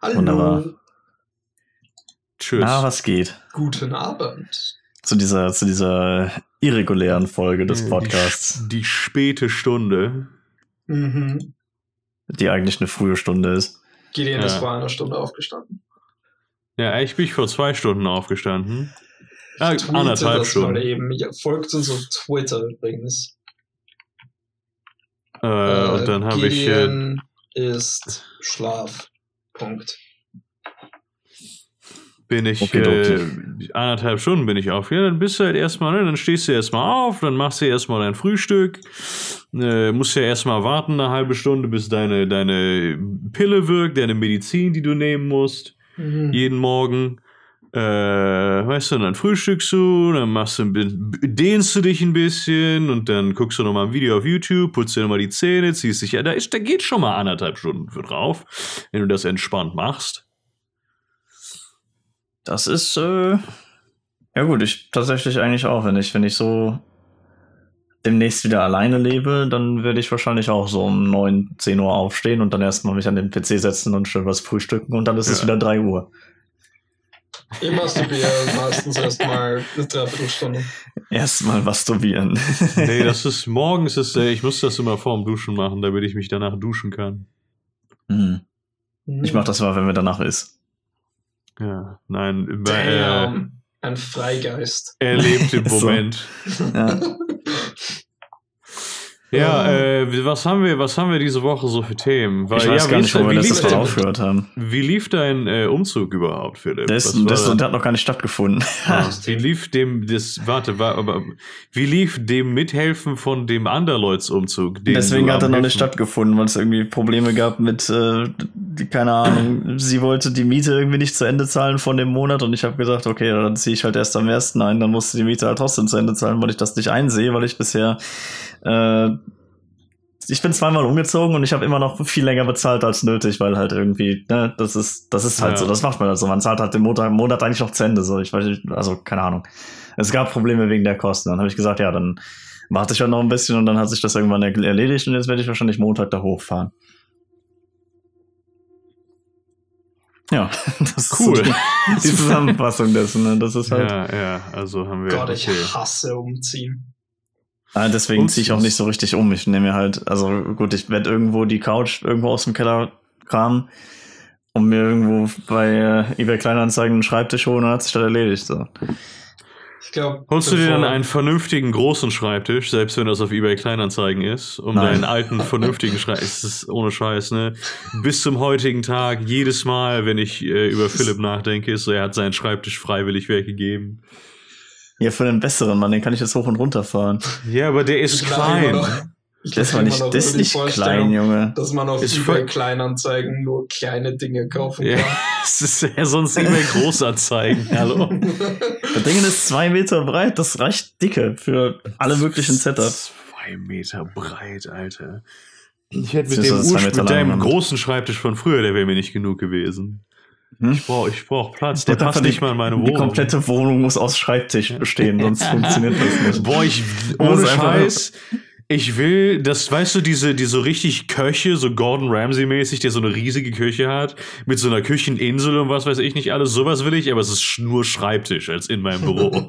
Hallo. Wunderbar. Tschüss. Na, was geht? Guten Abend. Zu dieser, zu dieser irregulären Folge des Die Podcasts, sch- Die, späte Stunde. Mhm. die eigentlich eine frühe Stunde ist. Gideon Ja. ist vor einer Stunde aufgestanden. Ja, eigentlich bin ich vor zwei Stunden aufgestanden. Ah, Ich tweete anderthalb das Stunden. Eben. Ja, folgt uns auf Twitter übrigens. Äh, und dann habe ich. Äh, ist Schlaf. Punkt. bin ich Okidoki. äh, anderthalb Stunden bin ich auf. Ja, dann bist du halt erstmal, ne, dann stehst du erstmal auf, dann machst du erstmal dein Frühstück, äh, musst ja erstmal warten eine halbe Stunde, bis deine, deine Pille wirkt, deine Medizin, die du nehmen musst, Mhm. jeden Morgen. Äh, weißt du, dann frühstückst du, dann machst du ein bisschen, dehnst du dich ein bisschen und dann guckst du nochmal ein Video auf YouTube, putzt dir nochmal die Zähne, ziehst dich, ja, da ist, da geht schon mal anderthalb Stunden für drauf, wenn du das entspannt machst. Das ist, äh, ja gut, ich tatsächlich eigentlich auch, wenn ich, wenn ich so demnächst wieder alleine lebe, dann werde ich wahrscheinlich auch so um 9, 10 Uhr aufstehen und dann erstmal mich an den PC setzen und schön was frühstücken und dann ist es Ja. wieder 3 Uhr. Ich masturbiere meistens erstmal eine Dreiviertelstunde. Erstmal masturbieren. Nee, das ist morgens ist, äh, ich muss das immer vorm Duschen machen, damit ich mich danach duschen kann. Hm. Mhm. Ich mach das mal, wenn mir danach ist. Ja, nein, bei, äh, Damn. Ein Freigeist. er lebt im. Moment. Ja. Ja, äh, was haben wir, was haben wir diese Woche so für Themen? Weil, Ich weiß ja, gar nicht, wo wir letztes Mal aufgehört haben. Wie lief dein äh, Umzug überhaupt, Philipp? Das, das, da? der hat noch gar nicht stattgefunden. Ah, wie lief dem, das, warte, war, aber, wie lief dem Mithelfen von dem Anderleuts-Umzug? den Deswegen hat er noch nicht stattgefunden, weil es irgendwie Probleme gab mit, äh, keine Ahnung, sie wollte die Miete irgendwie nicht zu Ende zahlen von dem Monat und ich habe gesagt, okay, dann ziehe ich halt erst am ersten ein, dann musste die Miete halt trotzdem zu Ende zahlen, weil ich das nicht einsehe, weil ich bisher, äh, ich bin zweimal umgezogen und ich habe immer noch viel länger bezahlt als nötig, weil halt irgendwie, ne, das ist, das ist halt Ja. so, das macht man halt so. Man zahlt halt den Monat, Monat eigentlich noch zu Ende, so, ich weiß nicht, also keine Ahnung. Es gab Probleme wegen der Kosten. Dann habe ich gesagt, ja, dann warte ich halt noch ein bisschen und dann hat sich das irgendwann er- erledigt und jetzt werde ich wahrscheinlich Montag da hochfahren. Ja, das Cool. ist so die, die Zusammenfassung dessen. Ne? Das ist halt. Ja, ja, also haben wir. Gott, ich okay. hasse umziehen. Ah, deswegen Und- ziehe ich auch nicht so richtig um. Ich nehme mir halt, also gut, ich werde irgendwo die Couch irgendwo aus dem Keller kramen und mir irgendwo bei äh, eBay Kleinanzeigen einen Schreibtisch holen und hat sich das erledigt. So. Ich glaube. Holst du dir dann einen vernünftigen großen Schreibtisch, selbst wenn das auf eBay Kleinanzeigen ist, um Nein. deinen alten vernünftigen Schreibtisch, es ist ohne Scheiß, ne? Bis zum heutigen Tag, jedes Mal, wenn ich äh, über Philipp nachdenke, ist so, er hat seinen Schreibtisch freiwillig weggegeben. Ja, für den besseren Mann, den kann ich jetzt hoch und runter fahren. Ja, aber der ist Ich lache immer klein. Das war nicht, das ist die nicht klein, Junge. Dass man auf Ist eBay Kleinanzeigen nur kleine Dinge kaufen Ja, kann. es ist ja sonst eBay Großanzeigen. Hallo. Das Ding ist zwei Meter breit, das reicht dicke für alle möglichen Setups. Zwei Meter breit, Alter. Ich hätte mit dem mit lang, deinem Mann. großen Schreibtisch von früher, der wäre mir nicht genug gewesen. Hm? Ich brauche ich brauch Platz. Der einfach passt nicht mal in meine Die Wohnung. komplette Wohnung muss aus Schreibtisch bestehen, sonst funktioniert das nicht. Boah, ich, ohne einfach- Scheiß. Ich will, das, weißt du, diese, die so richtig Köche, so Gordon Ramsay-mäßig, der so eine riesige Küche hat, mit so einer Kücheninsel und was weiß ich nicht alles, sowas will ich, aber es ist nur Schreibtisch als in meinem Büro.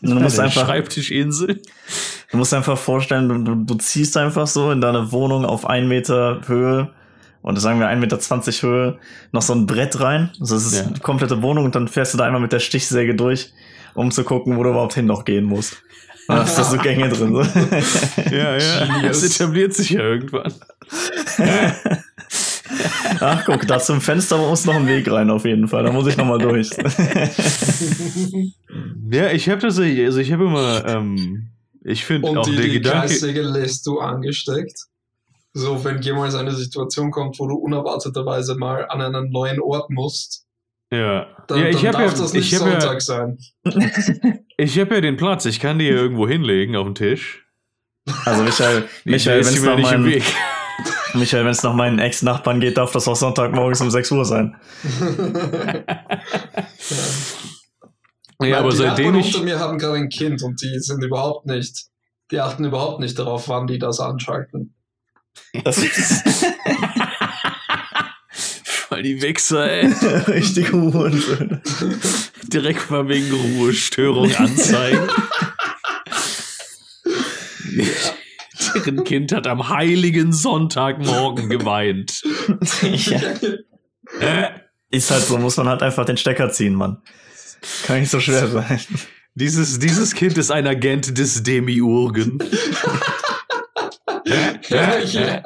Du musst, einfach, Schreibtischinsel. du musst einfach vorstellen, du, du, du ziehst einfach so in deine Wohnung auf ein Meter Höhe und sagen wir 1,20 Meter Höhe noch so ein Brett rein. Also Das ist Ja. die komplette Wohnung und dann fährst du da einmal mit der Stichsäge durch, um zu gucken, wo du überhaupt hin noch gehen musst. Da ist da so Gänge drin. So. Ja, ja. Genius. Das etabliert sich ja irgendwann. Ach guck, da zum Fenster muss noch ein Weg rein auf jeden Fall. Da muss ich noch mal durch. Ja, ich habe tatsächlich, also ich habe immer, ähm, ich finde Und auch die, der die Gedanke. Kreissäge lässt du angesteckt. So, wenn jemals eine Situation kommt, wo du unerwarteterweise mal an einen neuen Ort musst, Ja, dann, ja ich dann habe darf ja, das nicht ich hab Sonntag ja, sein. ich hab ja den Platz. Ich kann die hier irgendwo hinlegen auf den Tisch. Also Michael, Michael, wenn es meinen- Weg. Michael, wenn's nach meinen Ex-Nachbarn geht, darf das auch Sonntagmorgens um 6 Uhr sein. Ja, aber die seitdem Nachbarn ich, unter mir haben gerade ein Kind und die sind überhaupt nicht, die achten überhaupt nicht darauf, wann die das anschalten. Das ist, mal die Wichser, ey. Richtige Hurensöhne. Direkt mal wegen Ruhestörung anzeigen. Deren Kind hat am heiligen Sonntagmorgen geweint. ja. Ist halt so, muss man halt einfach den Stecker ziehen, Mann. Kann nicht so schwer sein. Dieses, dieses Kind ist ein Agent des Demiurgen. ja, ja.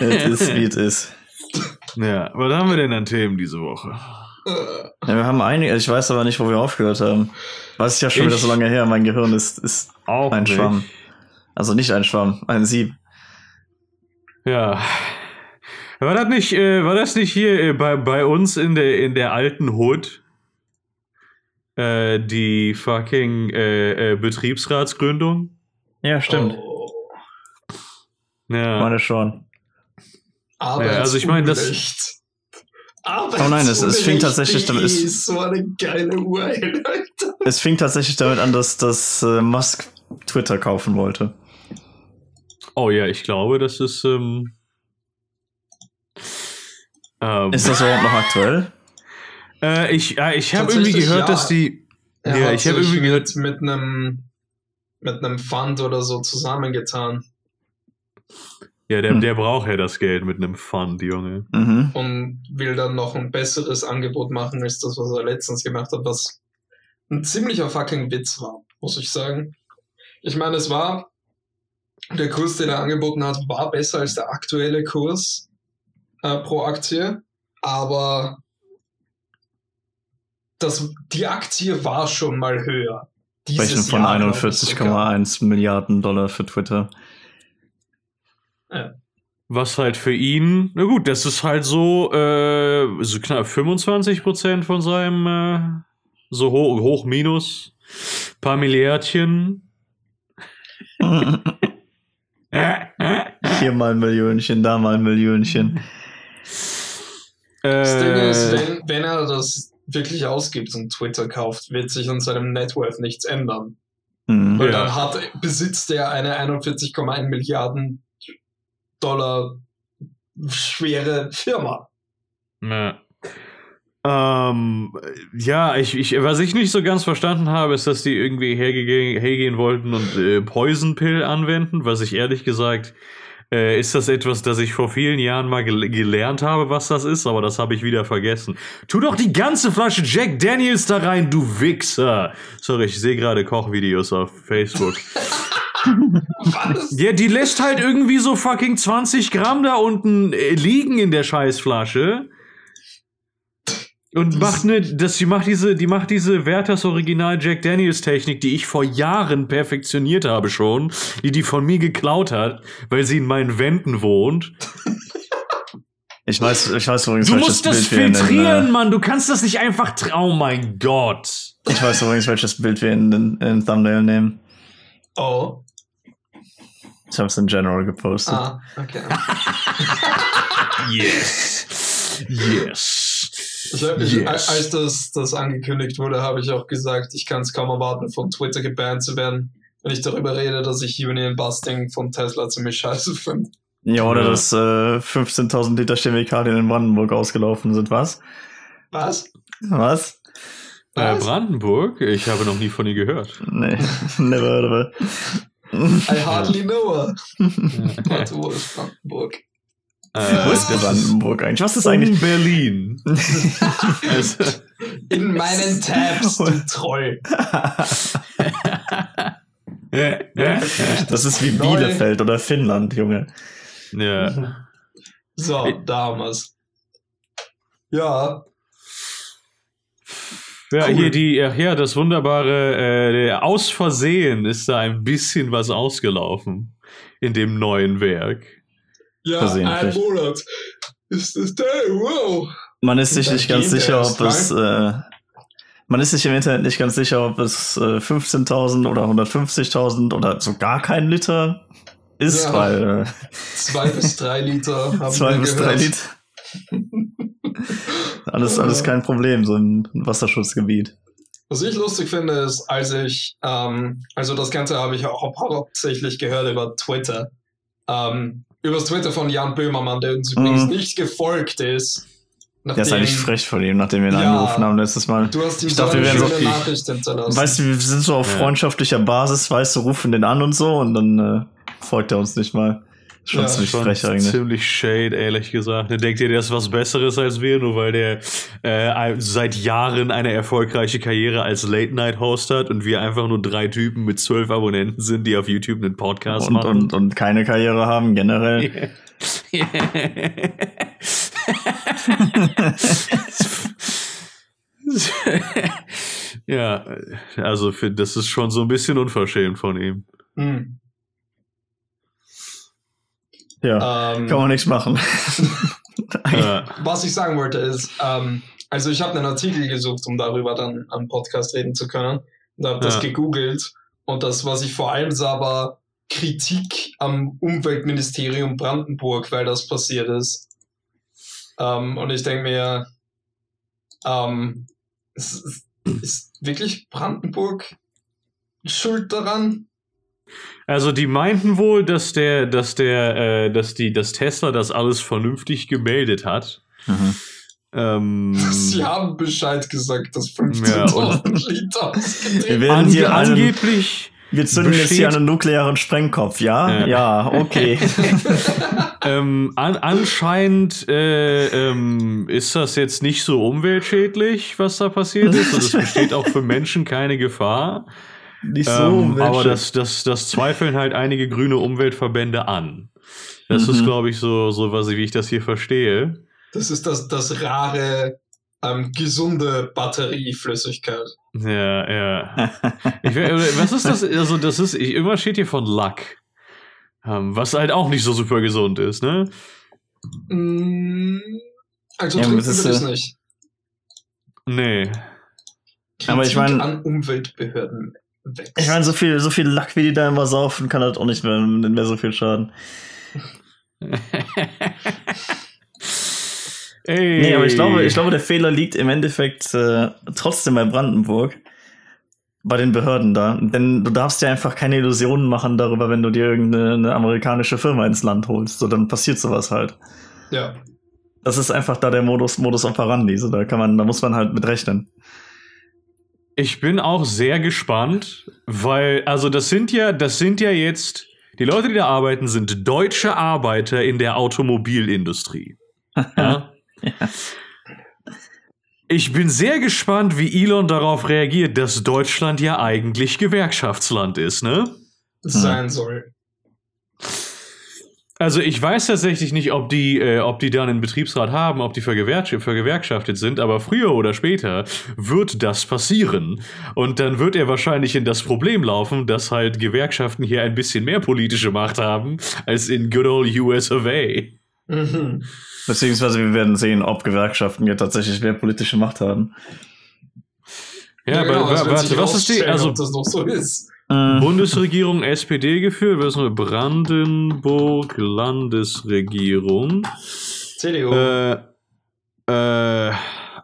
Es ist, wie es ist. Ja, was haben wir denn an Themen diese Woche? Ja, wir haben einige, ich weiß aber nicht, wo wir aufgehört haben. Was ist ja schon Ich- wieder so lange her, mein Gehirn ist, ist Auch ein nicht. Schwamm. Also nicht ein Schwamm, ein Sieb. Ja. War das nicht, äh, war das nicht hier äh, bei, bei uns in der, in der alten Hood? Äh, die fucking äh, äh, Betriebsratsgründung? Ja, stimmt. Oh, Ja. Meine schon. also ich meine, das- Arbeitsunrecht. Oh nein, es- es fing tatsächlich damit- es- so eine geile URL, Alter. Es fing tatsächlich damit an, dass, dass äh, Musk Twitter kaufen wollte. Oh ja, ich glaube, das ist. Ähm, ähm, Ist das überhaupt noch aktuell? äh, ich äh, ich habe irgendwie gehört, ja. dass die. Er Ja, ich hab sich irgendwie gehört- mit, mit einem mit einem Fund oder so zusammengetan Ja, der, Hm. der braucht ja das Geld mit einem Fund, Junge. Mhm. und will dann noch ein besseres Angebot machen als das, was er letztens gemacht hat, was ein ziemlicher fucking Witz war, muss ich sagen. Ich meine, es war der Kurs, den er angeboten hat, war besser als der aktuelle Kurs äh, pro Aktie, aber das, die Aktie war schon mal höher. Sprechen von Jahr, glaub ich sogar. 41,1 Milliarden Dollar für Twitter. Was halt für ihn, na gut, das ist halt so, äh, so knapp 25% von seinem, äh, so hoch, hoch minus, paar Milliardchen. Hier mal ein Millionchen, da mal ein Millionchen. Das Ding ist, Äh, wenn, wenn er das wirklich ausgibt und Twitter kauft, wird sich an seinem Networth nichts ändern. Mhm. Weil Ja. dann hat, besitzt er eine 41,1 Milliarden Dollar schwere Firma. Ja. Ähm, ja, ich, ich, was ich nicht so ganz verstanden habe, ist, dass die irgendwie hergege- hergehen wollten und äh, Poison Pill anwenden, was ich ehrlich gesagt, äh, ist das etwas, das ich vor vielen Jahren mal gel gelernt habe, was das ist, aber das habe ich wieder vergessen. Tu doch die ganze Flasche Jack Daniels da rein, du Wichser! Sorry, ich sehe gerade Kochvideos auf Facebook. Was? Ja, die lässt halt irgendwie so fucking 20 Gramm da unten äh, liegen in der Scheißflasche. Und Das- macht ne, das, die macht diese, die macht diese Werthers Original Jack Daniels Technik, die ich vor Jahren perfektioniert habe schon, die die von mir geklaut hat, weil sie in meinen Wänden wohnt. Ich weiß, ich weiß übrigens, Du welches musst das Bild wir in den, filtrieren, äh, Mann. Du kannst das nicht einfach. tra- Oh mein Gott. Ich weiß übrigens, welches Bild wir in den, in den Thumbnail nehmen. Oh. Ich habe es in General gepostet. Ah, okay. Yes. Yes. Ich hab, ich, Yes. Als das, das angekündigt wurde, habe ich auch gesagt, ich kann es kaum erwarten, von Twitter gebannt zu werden, wenn ich darüber rede, dass ich Union Busting von Tesla ziemlich scheiße finde. Ja, oder Ja. dass äh, 15.000 Liter Chemikalien in Brandenburg ausgelaufen sind. Was? Was? Was? Äh, Was? Brandenburg? Ich habe noch nie von ihr gehört. Nee, never heard of it. I hardly know her. Warte, wo ist Brandenburg? Äh, Wo ist Brandenburg eigentlich? Was ist um eigentlich? Berlin. In meinen Tabs, du Troll. Das ist wie. Bielefeld oder Finnland, Junge. ja. So, da haben wir's. Ja, Ja, Cool. hier die, ach ja, das wunderbare, äh, aus Versehen ist da ein bisschen was ausgelaufen in dem neuen Werk. ja, ein Monat. Ist das da? Wow. Man ist sich nicht ganz sicher, ob es. Äh, man ist sich im Internet nicht ganz sicher, ob es äh, 15.000 oder 150.000 oder so gar kein Liter ist, Ja. weil Zwei bis drei Liter äh, haben zwei wir bis gehört. drei Liter. alles, alles kein Problem, so im Wasserschutzgebiet. Was ich lustig finde, ist, als ich, ähm, also das Ganze habe ich auch hau- hauptsächlich gehört über Twitter. Ähm, übers Twitter von Jan Böhmermann, der uns übrigens Mhm. nicht gefolgt ist. Der ist eigentlich frech von ihm, nachdem wir ihn Ja. angerufen haben letztes Mal. Du hast ihm Ich so dachte, wir wären so- Nachricht hinterlassen. Weißt du, wir sind so auf Ja. freundschaftlicher Basis, weißt du, rufen den an und so und dann äh, folgt er uns nicht mal. Schon Ja, ziemlich Schon frech eigentlich. ziemlich shade, ehrlich gesagt. Der denkt ihr, der ist was Besseres als wir, nur weil der äh, seit Jahren eine erfolgreiche Karriere als Late-Night-Host hat und wir einfach nur drei Typen mit zwölf Abonnenten sind, die auf YouTube einen Podcast Und, machen. und, und keine Karriere haben, generell. ja, also für, das ist schon so ein bisschen unverschämt von ihm. Hm. Ja, Ähm, kann man nichts machen. Was ich sagen wollte ist, ähm, also ich habe einen Artikel gesucht, um darüber dann am Podcast reden zu können. Und habe das Ja. gegoogelt. Und das, was ich vor allem sah, war Kritik am Umweltministerium Brandenburg, weil das passiert ist. Ähm, und ich denke mir, ähm, ist- ist wirklich Brandenburg schuld daran? Also die meinten wohl, dass der, dass der, äh, dass die, dass Tesla das alles vernünftig gemeldet hat. Mhm. Ähm, Sie haben Bescheid gesagt, dass Ja, 15.000 Liter Wir werden ange hier einen, angeblich, wir zünden jetzt hier einen nuklearen Sprengkopf, ja? Ja. Ja, okay. ähm, an, anscheinend äh, ähm, ist das jetzt nicht so umweltschädlich, was da passiert ist. Und es besteht auch für Menschen keine Gefahr. Nicht ähm, aber das, das, das zweifeln halt einige grüne Umweltverbände an. Das Mhm. ist, glaube ich, so, so was, wie ich das hier verstehe. Das ist das, das rare, ähm, gesunde Batterieflüssigkeit. Ja, ja. Ich, we- was ist das? Also, das ist, ich, irgendwas steht hier von Lack. Ähm, was halt auch nicht so super gesund ist, ne? Mm, Also Ja, trinken das ist, wir das äh, nicht. Nee. Aber ich Kritik mein- an Umweltbehörden wächst. Ich meine, so viel, so viel Lack, wie die da immer saufen, kann halt auch nicht mehr, mehr so viel schaden. Ey. Nee, aber ich glaube, ich glaube, der Fehler liegt im Endeffekt äh, trotzdem bei Brandenburg. Bei den Behörden da. Denn du darfst dir einfach keine Illusionen machen darüber, wenn du dir irgendeine eine amerikanische Firma ins Land holst. So, dann passiert sowas halt. ja. Das ist einfach da der Modus, Modus operandi. So, da kann man, da muss man halt mit rechnen. Ich bin auch sehr gespannt, weil, also das sind ja, das sind ja jetzt, die Leute, die da arbeiten, sind deutsche Arbeiter in der Automobilindustrie. Ja? Ich bin sehr gespannt, wie Elon darauf reagiert, dass Deutschland ja eigentlich Gewerkschaftsland ist, ne? Sein soll. Also ich weiß tatsächlich nicht, ob die, äh, ob die dann einen Betriebsrat haben, ob die vergewerkschaft, vergewerkschaftet sind, aber früher oder später wird das passieren. Und dann wird er wahrscheinlich in das Problem laufen, dass halt Gewerkschaften hier ein bisschen mehr politische Macht haben als in good old US of A. Mhm. Beziehungsweise wir werden sehen, ob Gewerkschaften hier tatsächlich mehr politische Macht haben. Ja, genau, aber wird sich warte, was ist die, also ob das noch so ist. Mhm. Bundesregierung SPD geführt, was ist noch? Brandenburg Landesregierung. CDU. Äh, äh,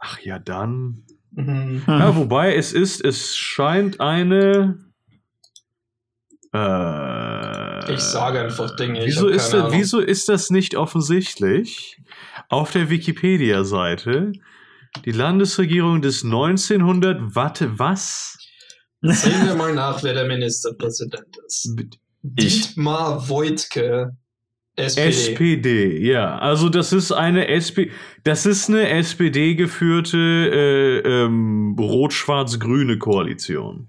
ach ja, dann. Mhm. Ja, wobei es ist, es scheint eine. Äh, Ich sage einfach Dinge, Wieso ist, keine das, wieso ist das nicht offensichtlich? Auf der Wikipedia-Seite. Die Landesregierung des 1900. Warte, was? Sehen wir mal nach, wer der Ministerpräsident ist. Ich. Dietmar Woidke, SPD. SPD, ja. Also das ist eine SP, das ist eine SPD geführte äh, ähm, rot-schwarz-grüne Koalition.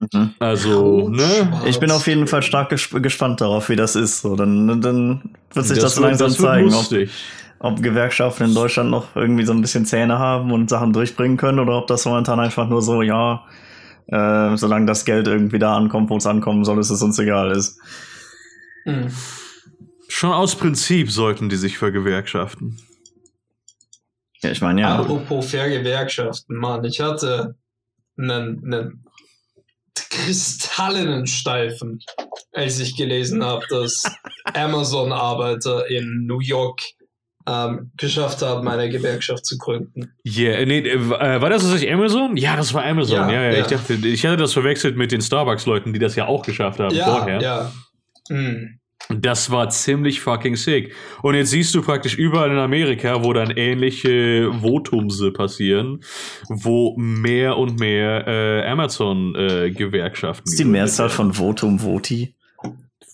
Mhm. Also, ne? Ich bin auf jeden Fall stark gesp gespannt darauf, wie das ist. So, dann, dann wird sich das, wird- langsam das wird zeigen, ob, lustig. ob Gewerkschaften in Deutschland noch irgendwie so ein bisschen Zähne haben und Sachen durchbringen können oder ob das momentan einfach nur so, ja, äh, solange das Geld irgendwie da ankommt, wo es ankommen soll, ist es uns egal ist. Hm. Schon aus Prinzip sollten die sich vergewerkschaften. Ja, ich meine, ja. Apropos Vergewerkschaften, Mann, ich hatte einen, einen kristallenen Steifen, als ich gelesen habe, dass Amazon-Arbeiter in New York ähm, geschafft haben, eine Gewerkschaft zu gründen. Yeah, nee, äh, war das tatsächlich Amazon? Ja, das war Amazon. Ja, Ja, ja, ja. Ich dachte, ich hatte das verwechselt mit den Starbucks-Leuten, die das ja auch geschafft haben ja, vorher. ja. Hm. Das war ziemlich fucking sick. Und jetzt siehst du praktisch überall in Amerika, wo dann ähnliche Votumse passieren, wo mehr und mehr äh, Amazon-Gewerkschaften. Das ist die Mehrzahl von Votum Voti.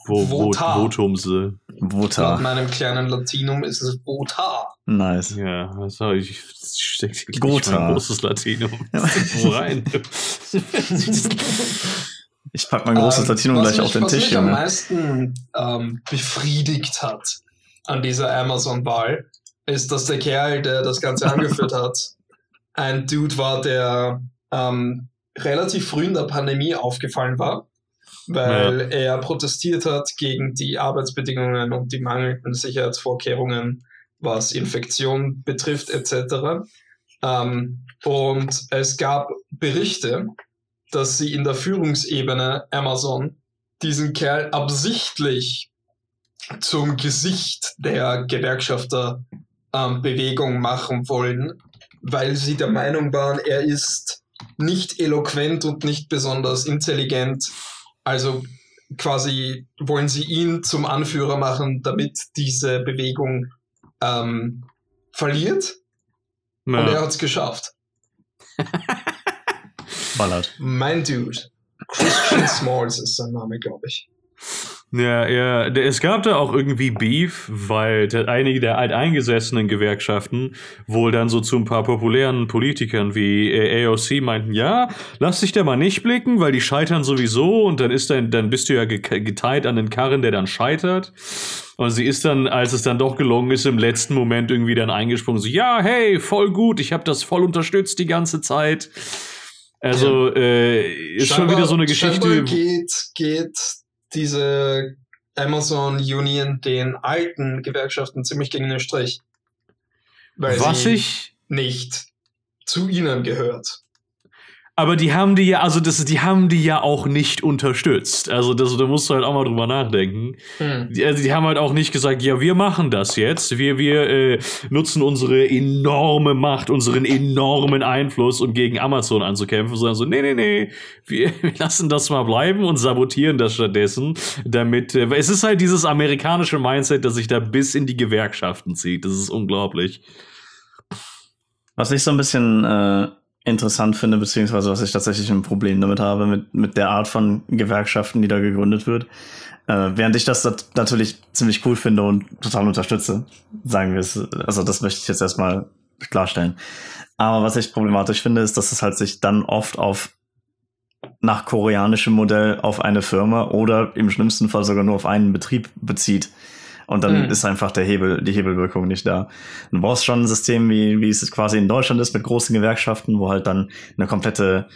Wo, wo, Vota. Votumse. Laut Vota. meinem kleinen Latinum ist es Vota. Nice. Ja, also ich stecke gleich Gotha. mein großes Latinum wo rein. Ich pack mein großes Ähm, Latinum was gleich mich, auf den was Tisch, mich am meisten ähm, befriedigt hat an dieser Amazon-Wahl, ist, dass der Kerl, der das Ganze angeführt hat, ein Dude war, der ähm, relativ früh in der Pandemie aufgefallen war, weil er protestiert hat gegen die Arbeitsbedingungen und die mangelnden Sicherheitsvorkehrungen, was Infektion betrifft etc. Ähm, und es gab Berichte, dass sie in der Führungsebene Amazon diesen Kerl absichtlich zum Gesicht der Gewerkschafterbewegung ähm, machen wollen, weil sie der Meinung waren, er ist nicht eloquent und nicht besonders intelligent. Also quasi wollen sie ihn zum Anführer machen, damit diese Bewegung ähm, verliert. Und er Ja. hat es geschafft. Ballert. Mein Dude. Christian Smalls ist sein Name, glaube ich. Ja, ja, es gab da auch irgendwie Beef, weil einige der alteingesessenen Gewerkschaften wohl dann so zu ein paar populären Politikern wie äh, AOC meinten, ja, lass dich da mal nicht blicken, weil die scheitern sowieso und dann ist dann, dann bist du ja ge geteilt an den Karren, der dann scheitert. Und sie ist dann, als es dann doch gelungen ist, im letzten Moment irgendwie dann eingesprungen, so, ja, hey, voll gut, ich habe das voll unterstützt die ganze Zeit. Also, äh, ist schon Scheinbar- wieder so eine Geschichte. geht, geht diese Amazon Union den alten Gewerkschaften ziemlich gegen den Strich. Weil Was sie ich nicht zu ihnen gehört. Aber die haben die ja, also das, die haben die ja auch nicht unterstützt. Also das, da musst du halt auch mal drüber nachdenken. Hm. Die, also die haben halt auch nicht gesagt, ja, wir machen das jetzt. Wir, wir äh, nutzen unsere enorme Macht, unseren enormen Einfluss, um gegen Amazon anzukämpfen, sondern so, nee, nee, nee, wir, wir lassen das mal bleiben und sabotieren das stattdessen, damit, äh, weil es ist halt dieses amerikanische Mindset, das sich da bis in die Gewerkschaften zieht. Das ist unglaublich. Was ich so ein bisschen äh, interessant finde, beziehungsweise was ich tatsächlich ein Problem damit habe, mit, mit der Art von Gewerkschaften, die da gegründet wird. Äh, während ich das dat- natürlich ziemlich cool finde und total unterstütze, sagen wir es. Also das möchte ich jetzt erstmal klarstellen. Aber was ich problematisch finde, ist, dass es halt sich dann oft auf nach koreanischem Modell auf eine Firma oder im schlimmsten Fall sogar nur auf einen Betrieb bezieht. Und dann Mhm. ist einfach der Hebel, die Hebelwirkung nicht da. Du brauchst schon ein System, wie, wie es quasi in Deutschland ist, mit großen Gewerkschaften, wo halt dann eine komplette,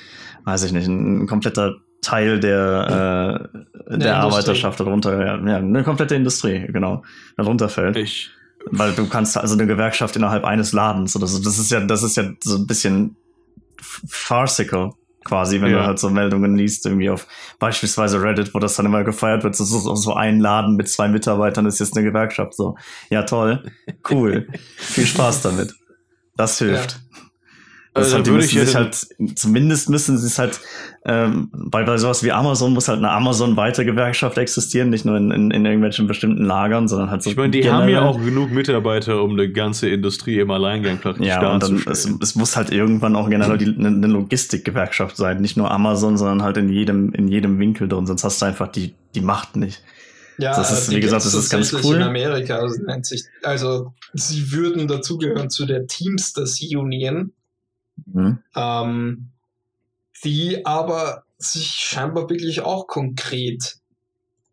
weiß ich nicht, ein, ein kompletter Teil der, äh, der Industrie. Arbeiterschaft darunter, ja, ja, eine komplette Industrie, genau, darunter fällt. Ich, Weil du kannst also eine Gewerkschaft innerhalb eines Ladens, oder so, das ist ja, das ist ja so ein bisschen farcical quasi, wenn Ja. du halt so Meldungen liest, irgendwie auf beispielsweise Reddit, wo das dann immer gefeiert wird, so, so, so ein Laden mit zwei Mitarbeitern ist jetzt eine Gewerkschaft, so. Ja, toll, cool, viel Spaß damit. Das hilft. Das Also ist halt, würde ich dann- halt, zumindest müssen sie es halt, ähm, bei, bei sowas wie Amazon muss halt eine Amazon-weite Gewerkschaft existieren, nicht nur in, in, in irgendwelchen bestimmten Lagern, sondern halt so ich meine, die haben ja generell. auch genug Mitarbeiter, um eine ganze Industrie im Alleingang praktisch Ja, und dann, es, es muss halt irgendwann auch generell die, eine, eine Logistikgewerkschaft sein. Nicht nur Amazon, sondern halt in jedem, in jedem Winkel drin. Sonst hast du einfach die, die Macht nicht. Ja, Das ist, wie gesagt, das ist ganz cool. In Amerika also nennt sich, also sie würden dazugehören zu der Teamsters Union, Mhm. ähm, die aber sich scheinbar wirklich auch konkret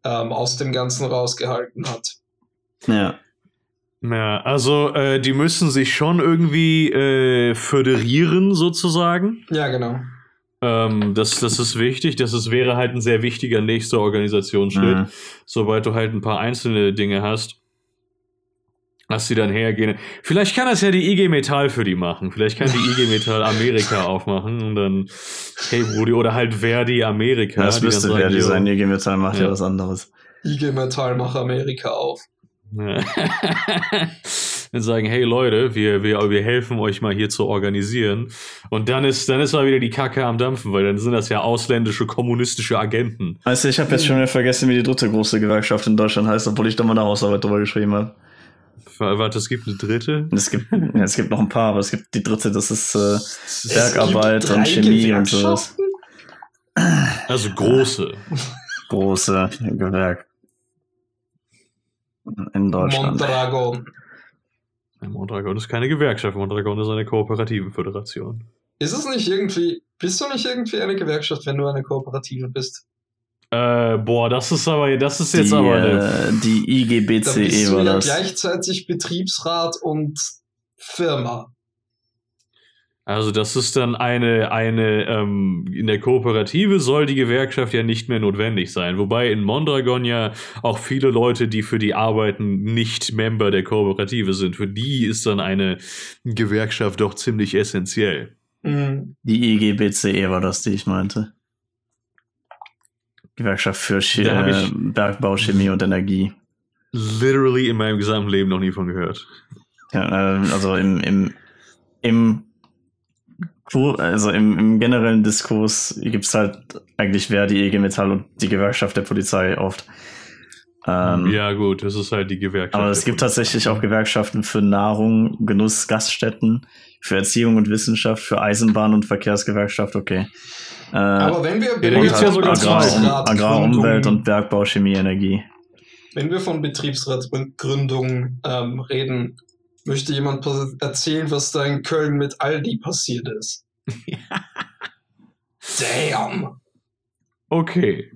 ähm, aus dem Ganzen rausgehalten hat. Ja. Ja, also äh, die müssen sich schon irgendwie äh, föderieren sozusagen. Ja, genau. Ähm, das, das ist wichtig. Das ist, wäre halt ein sehr wichtiger nächster Organisationsschritt, Mhm. sobald du halt ein paar einzelne Dinge hast. Dass die dann hergehen. Vielleicht kann das ja die IG Metall für die machen. Vielleicht kann die IG Metall Amerika aufmachen und dann, hey Brudi, oder halt Verdi Amerika. das müsste yo, Design IG Metall macht ja. Ja. was anderes. IG Metall macht Amerika auf. Ja. und sagen, hey Leute, wir, wir, wir helfen euch mal hier zu organisieren. Und dann ist, dann ist mal wieder die Kacke am Dampfen, weil dann sind das ja ausländische kommunistische Agenten. Weißt du, ich habe jetzt schon wieder vergessen, wie die dritte große Gewerkschaft in Deutschland heißt, obwohl ich da mal eine Hausarbeit drüber geschrieben habe. Warte, es gibt eine dritte? Es gibt, ja, es gibt noch ein paar, aber es gibt die dritte, das ist äh, Bergarbeit und Chemie und sowas. Also große. Große Gewerk. In Deutschland. Mondragon. Mondragon ist keine Gewerkschaft, Mondragon ist eine kooperativen Föderation. Ist es nicht irgendwie, bist du nicht irgendwie eine Gewerkschaft, wenn du eine Kooperative bist? Äh, boah, das ist aber, das ist jetzt die, aber eine. äh, die bist IGBCE du war ja das. gleichzeitig Betriebsrat und Firma. Also das ist dann eine, eine, ähm, in der Kooperative soll die Gewerkschaft ja nicht mehr notwendig sein. Wobei in Mondragon ja auch viele Leute, die für die arbeiten, nicht Member der Kooperative sind. Für die ist dann eine Gewerkschaft doch ziemlich essentiell. Mhm. Die IGBCE war das, die ich meinte. Gewerkschaft für hab äh, Bergbau, Chemie und Energie. Literally in meinem gesamten Leben noch nie von gehört. Ja, äh, also im, im, im, also im, im generellen Diskurs gibt's halt eigentlich wer die IG Metall und die Gewerkschaft der Polizei oft. Ähm, ja gut, das ist halt die Gewerkschaft. aber es gibt tatsächlich auch Gewerkschaften für Nahrung, Genuss, Gaststätten, für Erziehung und Wissenschaft, für Eisenbahn und Verkehrsgewerkschaft, okay. Äh, Aber wenn wir, wenn wir ja von sogar. Agrar, Agrar, Umwelt und Bergbau, Chemie, Energie. Wenn wir von Betriebsratsgründung ähm, reden, möchte jemand erzählen, was da in Köln mit Aldi passiert ist. Damn! Okay.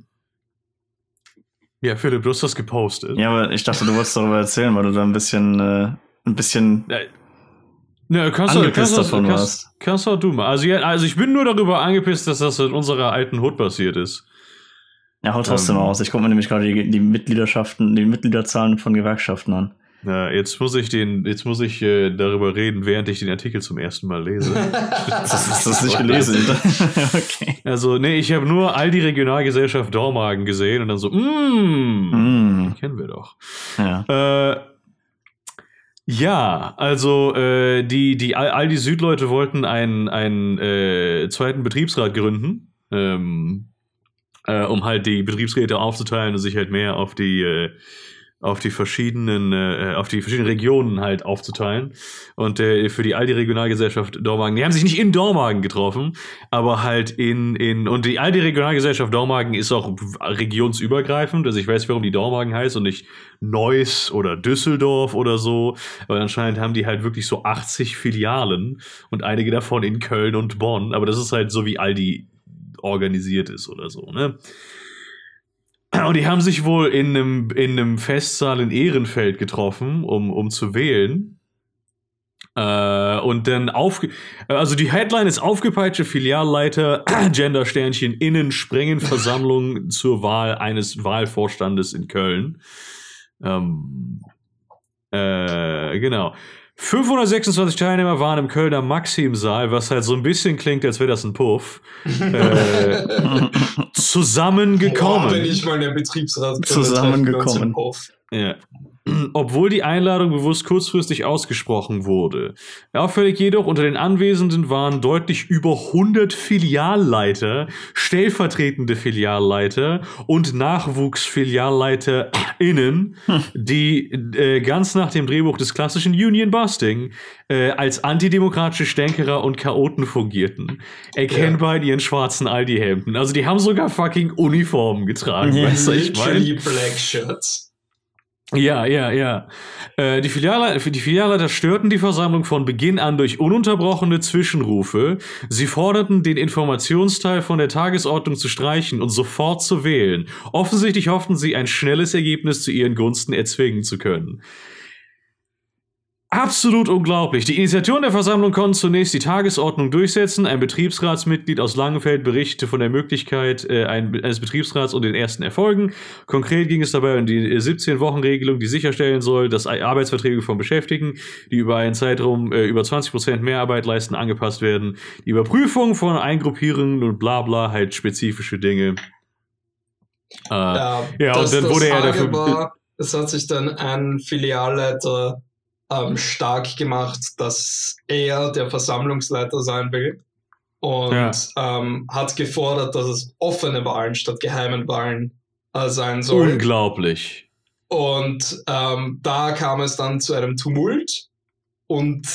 Ja, Philipp, du hast das gepostet. Ja, aber ich dachte, du wolltest darüber erzählen, weil du da ein bisschen, äh, ein bisschen Ja, kannst du, angepisst kannst, du- davon kannst, warst. kannst auch du mal. Also, ja, also ich bin nur darüber angepisst, dass das in unserer alten Hut passiert ist. Ja, hau trotzdem Ähm. aus. Ich gucke mir nämlich gerade die, die Mitgliederschaften, die Mitgliederzahlen von Gewerkschaften an. Ja, jetzt muss ich den, jetzt muss ich äh, darüber reden, während ich den Artikel zum ersten Mal lese. Das hast du das nicht gelesen. okay. also, nee, ich habe nur all die Regionalgesellschaft Dormagen gesehen und dann so, mmm, Mm, kennen wir doch. ja. Äh, ja, also äh, die, die, all, die Südleute wollten einen, einen äh, zweiten Betriebsrat gründen, ähm, äh, um halt die Betriebsräte aufzuteilen und sich halt mehr auf die äh, auf die verschiedenen äh, auf die verschiedenen Regionen halt aufzuteilen. Und äh, für die Aldi Regionalgesellschaft Dormagen die haben sich nicht in Dormagen getroffen aber halt in in und die Aldi Regionalgesellschaft Dormagen ist auch regionsübergreifend. Also ich weiß warum die Dormagen heißt und nicht Neuss oder Düsseldorf oder so. Aber anscheinend haben die halt wirklich so 80 Filialen und einige davon in Köln und Bonn. Aber das ist halt so wie Aldi organisiert ist oder so ne und die haben sich wohl in einem, in einem Festsaal in Ehrenfeld getroffen, um, um zu wählen. Äh, und dann auf, also die Headline ist aufgepeitschte Filialleiter, Gendersternchen, innen sprengen Versammlung zur Wahl eines Wahlvorstandes in Köln. Ähm, äh, genau. 526 Teilnehmer waren im Kölner Maximsaal, was halt so ein bisschen klingt, als wäre das ein Puff. Äh, zusammengekommen. Boah, wenn ich mal einen Betriebsrat gründe, Zusammengekommen. Ja. Obwohl die Einladung bewusst kurzfristig ausgesprochen wurde. Auffällig jedoch, unter den Anwesenden waren deutlich über 100 Filialleiter, stellvertretende Filialleiter und NachwuchsfilialleiterInnen, die äh, ganz nach dem Drehbuch des klassischen Union Busting äh, als antidemokratische Stänkerer und Chaoten fungierten. Erkennbar in ihren schwarzen Aldi-Hemden. Also die haben sogar fucking Uniformen getragen, Ja. weißt du, ich meine? Black Shirts. Ja, ja, ja. Äh, die, Filialleiter, die Filialleiter störten die Versammlung von Beginn an durch ununterbrochene Zwischenrufe. Sie forderten, den Informationsteil von der Tagesordnung zu streichen und sofort zu wählen. Offensichtlich hofften sie, ein schnelles Ergebnis zu ihren Gunsten erzwingen zu können. Absolut unglaublich. Die Initiatoren der Versammlung konnten zunächst die Tagesordnung durchsetzen. Ein Betriebsratsmitglied aus Langenfeld berichtete von der Möglichkeit äh, ein- eines Betriebsrats und den ersten Erfolgen. Konkret ging es dabei um die 17-Wochen-Regelung, die sicherstellen soll, dass Arbeitsverträge von Beschäftigten, die über einen Zeitraum äh, über 20% mehr Arbeit leisten, angepasst werden. Die Überprüfung von Eingruppierungen und bla bla, halt spezifische Dinge. Äh, Ja, ja, das, und dann das wurde er dafür- es hat sich dann ein Filialleiter ähm, stark gemacht, dass er der Versammlungsleiter sein will und Ja. ähm, hat gefordert, dass es offene Wahlen statt geheimen Wahlen äh, sein soll. Unglaublich. Und ähm, da kam es dann zu einem Tumult und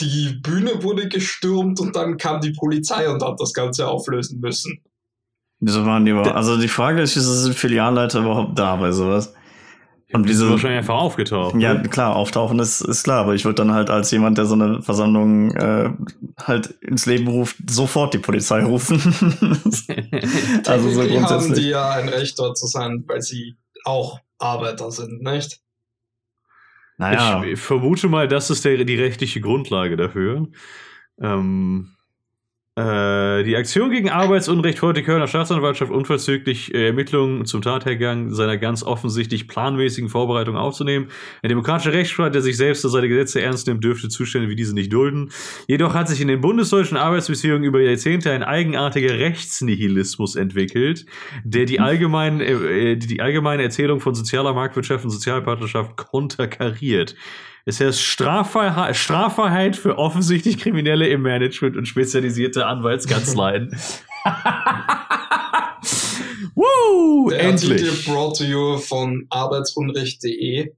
die Bühne wurde gestürmt und dann kam die Polizei und hat das Ganze auflösen müssen. Wieso waren die überhaupt? Also die Frage ist, wieso sind Filialleiter überhaupt da bei sowas? Und Die sind wieso? wahrscheinlich einfach aufgetaucht. Ja, ne? klar, auftauchen ist, ist klar, aber ich würde dann halt als jemand, der so eine Versammlung äh, halt ins Leben ruft, sofort die Polizei rufen. also so Technically haben die grundsätzlich. ja ein Recht dort zu sein, weil sie auch Arbeiter sind, nicht? Naja, Ich vermute mal, das ist der, die rechtliche Grundlage dafür. Ähm, äh, die Aktion gegen Arbeitsunrecht fordert die Kölner Staatsanwaltschaft unverzüglich äh, Ermittlungen zum Tathergang seiner ganz offensichtlich planmäßigen Vorbereitung aufzunehmen. Ein demokratischer Rechtsstaat, der sich selbst und seine Gesetze ernst nimmt, dürfte Zustände wie diese nicht dulden. Jedoch hat sich in den bundesdeutschen Arbeitsbeziehungen über Jahrzehnte ein eigenartiger Rechtsnihilismus entwickelt, der die, allgemein, äh, die, die allgemeine Erzählung von sozialer Marktwirtschaft und Sozialpartnerschaft konterkariert. Es heißt Straffreiheit, Straffreiheit für offensichtlich Kriminelle im Management und spezialisierte Anwaltskanzleien. Woo! Der Endlich! Artikel brought to you von arbeitsunrecht.de.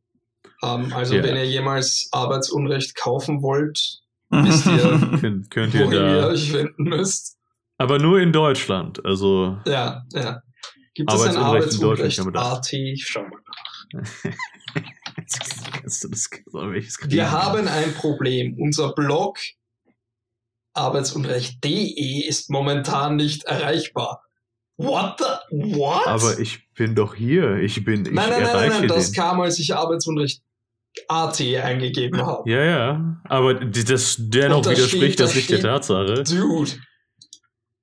Ähm, also Ja. wenn ihr jemals Arbeitsunrecht kaufen wollt, wisst ihr, Könnt, könnt ihr wohin ihr da. euch wenden müsst. Aber nur in Deutschland. Also. Ja, ja. Gibt es ein Arbeitsunrecht in Deutschland, Arbeitsunrecht. AT? Schau mal. Kannst du das, welches Wir haben ein Problem. Unser Blog arbeitsunrecht.de ist momentan nicht erreichbar. What the? What? Aber ich bin doch hier. Ich bin. Ich nein, nein, nein, nein, erreiche nein, das den. kam, als ich Arbeitsunrecht AT eingegeben habe. Ja, ja. Aber das dennoch da widerspricht steht- da das nicht der Tatsache. Dude,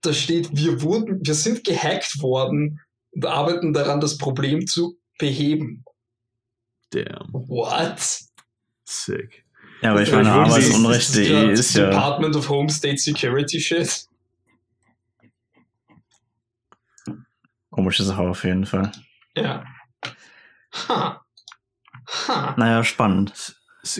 da steht, wir wurden, wir sind gehackt worden und arbeiten daran, das Problem zu beheben. Damn. What? Sick. ja, aber ich meine, Arbeitsunrecht.de ist ja. Department of Home State Security Shit. Komische Sache auf jeden Fall. Ja. Ha. Ha. Naja, spannend.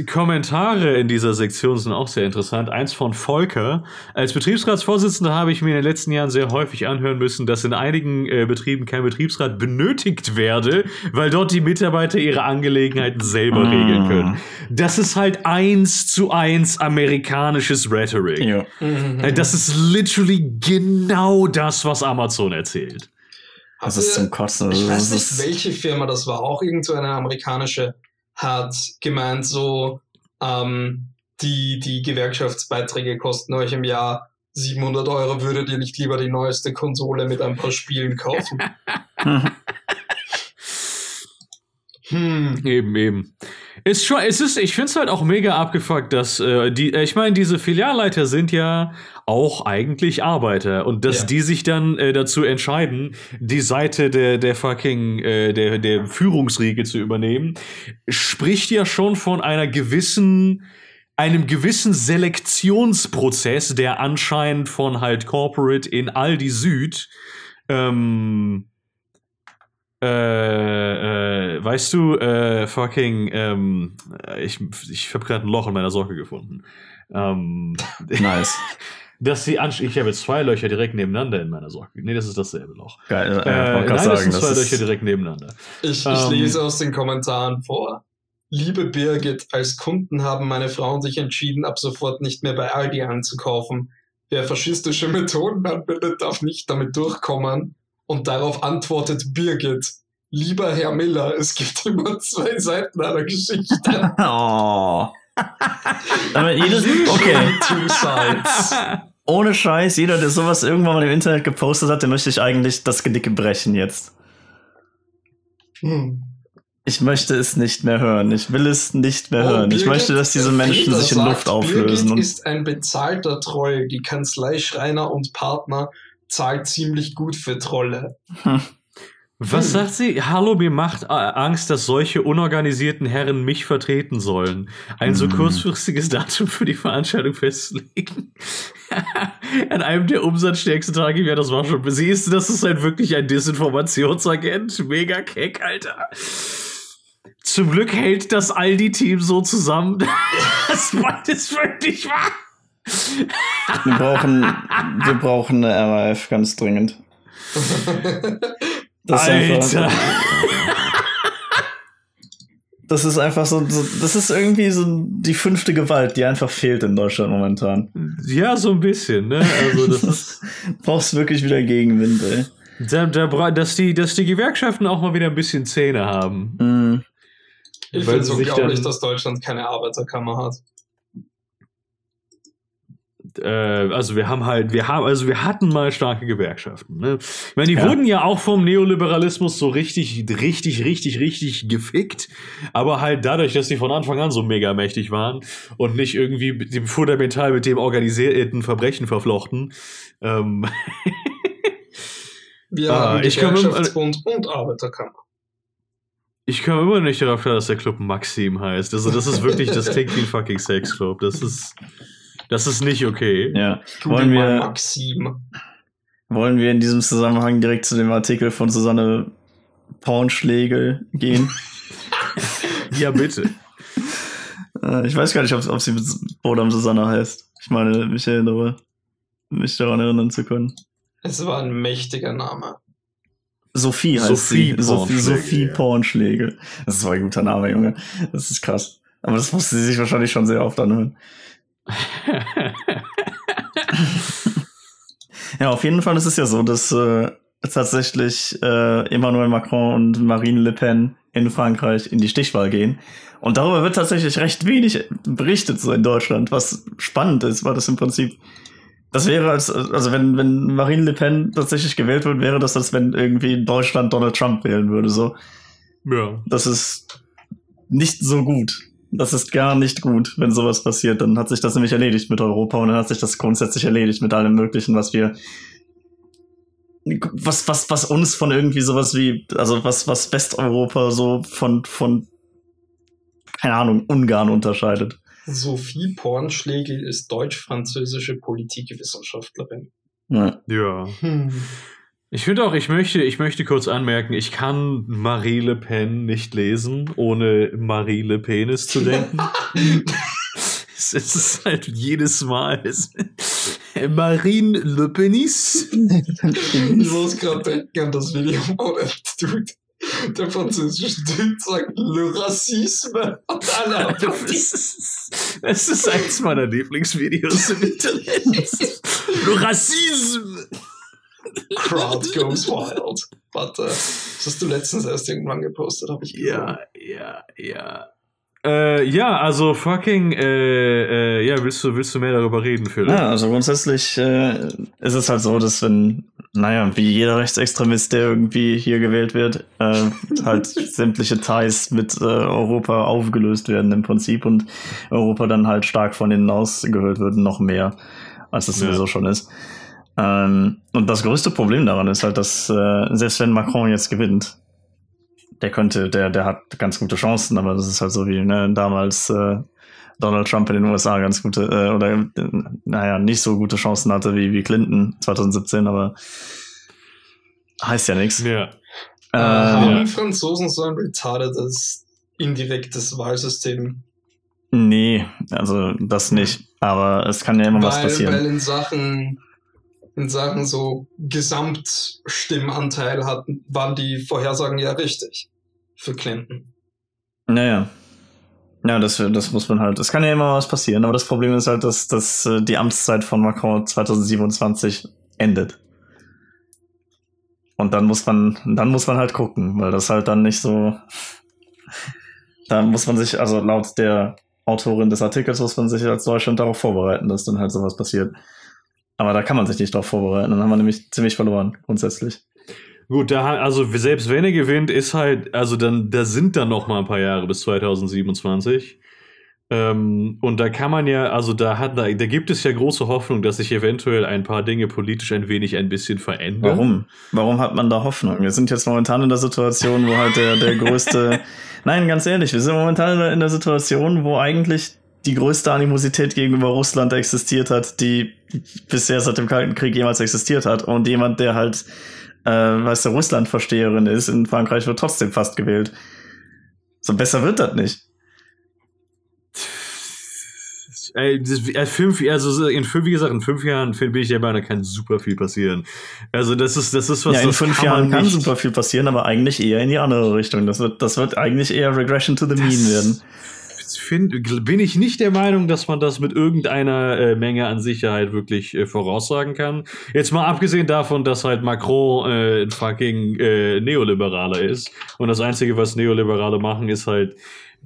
Kommentare in dieser Sektion sind auch sehr interessant. Eins von Volker. Als Betriebsratsvorsitzender habe ich mir in den letzten Jahren sehr häufig anhören müssen, dass in einigen äh, Betrieben kein Betriebsrat benötigt werde, weil dort die Mitarbeiter ihre Angelegenheiten selber regeln können. Das ist halt eins zu eins amerikanisches Rhetoric. Ja. Äh, Das ist literally genau das, was Amazon erzählt. Das ist zum Kotzen. Ich weiß nicht, welche Firma das war. Auch irgend so eine amerikanische hat gemeint, so, ähm, die, die Gewerkschaftsbeiträge kosten euch im Jahr 700 Euro. Würdet ihr nicht lieber die neueste Konsole mit ein paar Spielen kaufen? Hm. Eben, eben. Ist schon, es ist, ich finde es halt auch mega abgefuckt, dass äh, die, äh, ich meine, diese Filialleiter sind ja auch eigentlich Arbeiter und dass Ja. die sich dann äh, dazu entscheiden, die Seite der, der fucking, äh, der, der Führungsriege zu übernehmen, spricht ja schon von einer gewissen, einem gewissen Selektionsprozess, der anscheinend von halt Corporate in Aldi Süd, ähm, äh, äh, weißt du, äh, fucking, ähm, ich, ich habe gerade ein Loch in meiner Socke gefunden. Ähm, nice. dass sie ansch ich habe jetzt zwei Löcher direkt nebeneinander in meiner Socke. Nee, das ist dasselbe Loch. Geil. Äh, Äh, nein, das sagen, sind zwei das Löcher direkt nebeneinander. Ich, ich Ähm. lese aus den Kommentaren vor. Liebe Birgit, als Kunden haben meine Frau und sich entschieden, ab sofort nicht mehr bei Aldi einzukaufen. Wer faschistische Methoden anwendet, darf nicht damit durchkommen. Und darauf antwortet Birgit. Lieber Herr Miller, es gibt immer zwei Seiten einer Geschichte. oh. Jedes, okay, Two sides. ohne Scheiß, jeder, der sowas irgendwann mal im Internet gepostet hat, dem möchte ich eigentlich das Genick brechen jetzt. Hm. Ich möchte es nicht mehr hören. Ich will es nicht mehr Oh, hören. ich Birgit, möchte, dass diese Menschen Peter sich in sagt, Luft auflösen. Birgit ist ein bezahlter Troll. Die Kanzlei Schreiner und Partner zahlt ziemlich gut für Trolle. Was Hm. sagt sie? Hallo, mir macht äh, Angst, dass solche unorganisierten Herren mich vertreten sollen. Ein so Hm. kurzfristiges Datum für die Veranstaltung festzulegen. An einem der umsatzstärksten Tage wäre das war schon. Siehst du, das ist halt wirklich ein Desinformationsagent. Mega keck, Alter. Zum Glück hält das Aldi-Team so zusammen. das ist wirklich wahr. Wir brauchen, wir brauchen eine RAF ganz dringend. Das ist Alter. einfach, das ist einfach so, so, das ist irgendwie so die fünfte Gewalt, die einfach fehlt in Deutschland momentan. Ja, so ein bisschen, ne? Also das ist. Brauchst wirklich wieder Gegenwind, ey. Da, da, dass, die, dass die Gewerkschaften auch mal wieder ein bisschen Zähne haben. Mhm. Ich finde es unglaublich, dann- dass Deutschland keine Arbeiterkammer hat. Äh, also wir haben halt, wir haben, also wir hatten mal starke Gewerkschaften. Ne? Ich meine, die Ja. wurden ja auch vom Neoliberalismus so richtig, richtig, richtig, richtig gefickt. Aber halt dadurch, dass die von Anfang an so mega mächtig waren und nicht irgendwie mit dem fundamental mit dem organisierten Verbrechen verflochten. Ähm, Wir Ah, haben ich kann Gewerkschaftsbund und Arbeiterkammer. ich komme immer nicht darauf klar, dass der Club Maxim heißt. Also das ist wirklich, das klingt wie ein fucking Sexclub. Das ist, das ist nicht okay. Ja. Google Wollen mal wir, Maxim. wollen wir in diesem Zusammenhang direkt zu dem Artikel von Susanne Pornschlegel gehen? Ja, bitte. Äh, ich weiß gar nicht, ob, ob sie mit Bodam Susanne heißt. Ich meine, mich erinnere, mich daran erinnern zu können. Es war ein mächtiger Name. Sophie heißt Sophie sie. Sophie, Pornschlegel, Sophie ja. Pornschlegel. Das ist ein guter Name, Junge. Das ist krass. Aber das musste sie sich wahrscheinlich schon sehr oft anhören. Ja, auf jeden Fall ist es ja so, dass äh, tatsächlich äh, Emmanuel Macron und Marine Le Pen in Frankreich in die Stichwahl gehen. Und darüber wird tatsächlich recht wenig berichtet so in Deutschland, was spannend ist, weil das im Prinzip das wäre als, also wenn, wenn Marine Le Pen tatsächlich gewählt wird, wäre das, als wenn irgendwie Deutschland Donald Trump wählen würde. So, ja. das ist nicht so gut. Das ist gar nicht gut, wenn sowas passiert. Dann hat sich das nämlich erledigt mit Europa und dann hat sich das grundsätzlich erledigt mit allem Möglichen, was wir, was, was, was uns von irgendwie sowas wie, also was, was Westeuropa so von, von, keine Ahnung, Ungarn unterscheidet. Sophie Pornschlegel ist deutsch-französische Politikwissenschaftlerin. Ja. Ja. Hm. Ich finde auch, ich möchte, ich möchte kurz anmerken, ich kann Marie Le Pen nicht lesen, ohne Marie Le Penis zu denken. es ist halt jedes Mal. Marine Le Penis. Ich muss gerade denken an das Video, wo der Dude, der französische Dude sagt Le Racisme Das ist, das ist eins meiner Lieblingsvideos im Internet. Le Racisme. Crowd goes wild. Warte, das hast du letztens erst irgendwann gepostet, habe ich gesehen. Ja, ja, ja. Äh, ja, also fucking, äh, äh, ja, willst du, willst du mehr darüber reden, Philipp? Ja, also grundsätzlich äh, ist es halt so, dass wenn, naja, wie jeder Rechtsextremist, der irgendwie hier gewählt wird, äh, halt sämtliche Ties mit äh, Europa aufgelöst werden im Prinzip und Europa dann halt stark von innen ausgehöhlt wird, noch mehr, als es Ja. sowieso schon ist. Ähm, und das größte Problem daran ist halt, dass äh, selbst wenn Macron jetzt gewinnt, der könnte, der, der hat ganz gute Chancen, aber das ist halt so wie ne, damals äh, Donald Trump in den USA ganz gute, äh, oder äh, naja, nicht so gute Chancen hatte wie, wie Clinton 2017, aber heißt ja nichts. Ja. Äh, haben ja. Franzosen so ein retardetes indirektes Wahlsystem? Nee, also das nicht. Aber es kann ja immer was Weil, passieren. weil in Sachen in Sachen so Gesamtstimmanteil hatten, waren die Vorhersagen ja richtig für Clinton. Naja. Ja, das, das muss man halt. Es kann ja immer was passieren, aber das Problem ist halt, dass, dass äh, die Amtszeit von Macron 2027 endet. Und dann muss man, dann muss man halt gucken, weil das halt dann nicht so. Da muss man sich, also laut der Autorin des Artikels muss man sich als Deutschland darauf vorbereiten, dass dann halt sowas passiert. Aber da kann man sich nicht darauf vorbereiten, dann haben wir nämlich ziemlich verloren, grundsätzlich. Gut, da, also selbst wenn er gewinnt, ist halt, also dann, da sind dann noch mal ein paar Jahre bis 2027. Ähm, und da kann man ja, also da hat, da, da gibt es ja große Hoffnung, dass sich eventuell ein paar Dinge politisch ein wenig ein bisschen verändern. Warum? Warum hat man da Hoffnung? Wir sind jetzt momentan in der Situation, wo halt der, der größte. Nein, ganz ehrlich, wir sind momentan in der Situation, wo eigentlich die größte Animosität gegenüber Russland existiert hat, die bisher seit dem Kalten Krieg jemals existiert hat. Und jemand, der halt, äh, weißt du, Russland-Versteherin ist, in Frankreich wird trotzdem fast gewählt. So besser wird das nicht. Ey, das, äh, fünf, also in fünf, wie gesagt, in fünf Jahren bin ich der Meinung, da kann super viel passieren. Also das ist, das ist was. ja, in fünf kann Jahren kann super viel passieren, aber eigentlich eher in die andere Richtung. Das wird, das wird eigentlich eher Regression to the Mean werden. Find, bin ich nicht der Meinung, dass man das mit irgendeiner äh, Menge an Sicherheit wirklich äh, voraussagen kann. Jetzt mal abgesehen davon, dass halt Macron äh, ein fucking äh, Neoliberaler ist und das Einzige, was Neoliberale machen, ist halt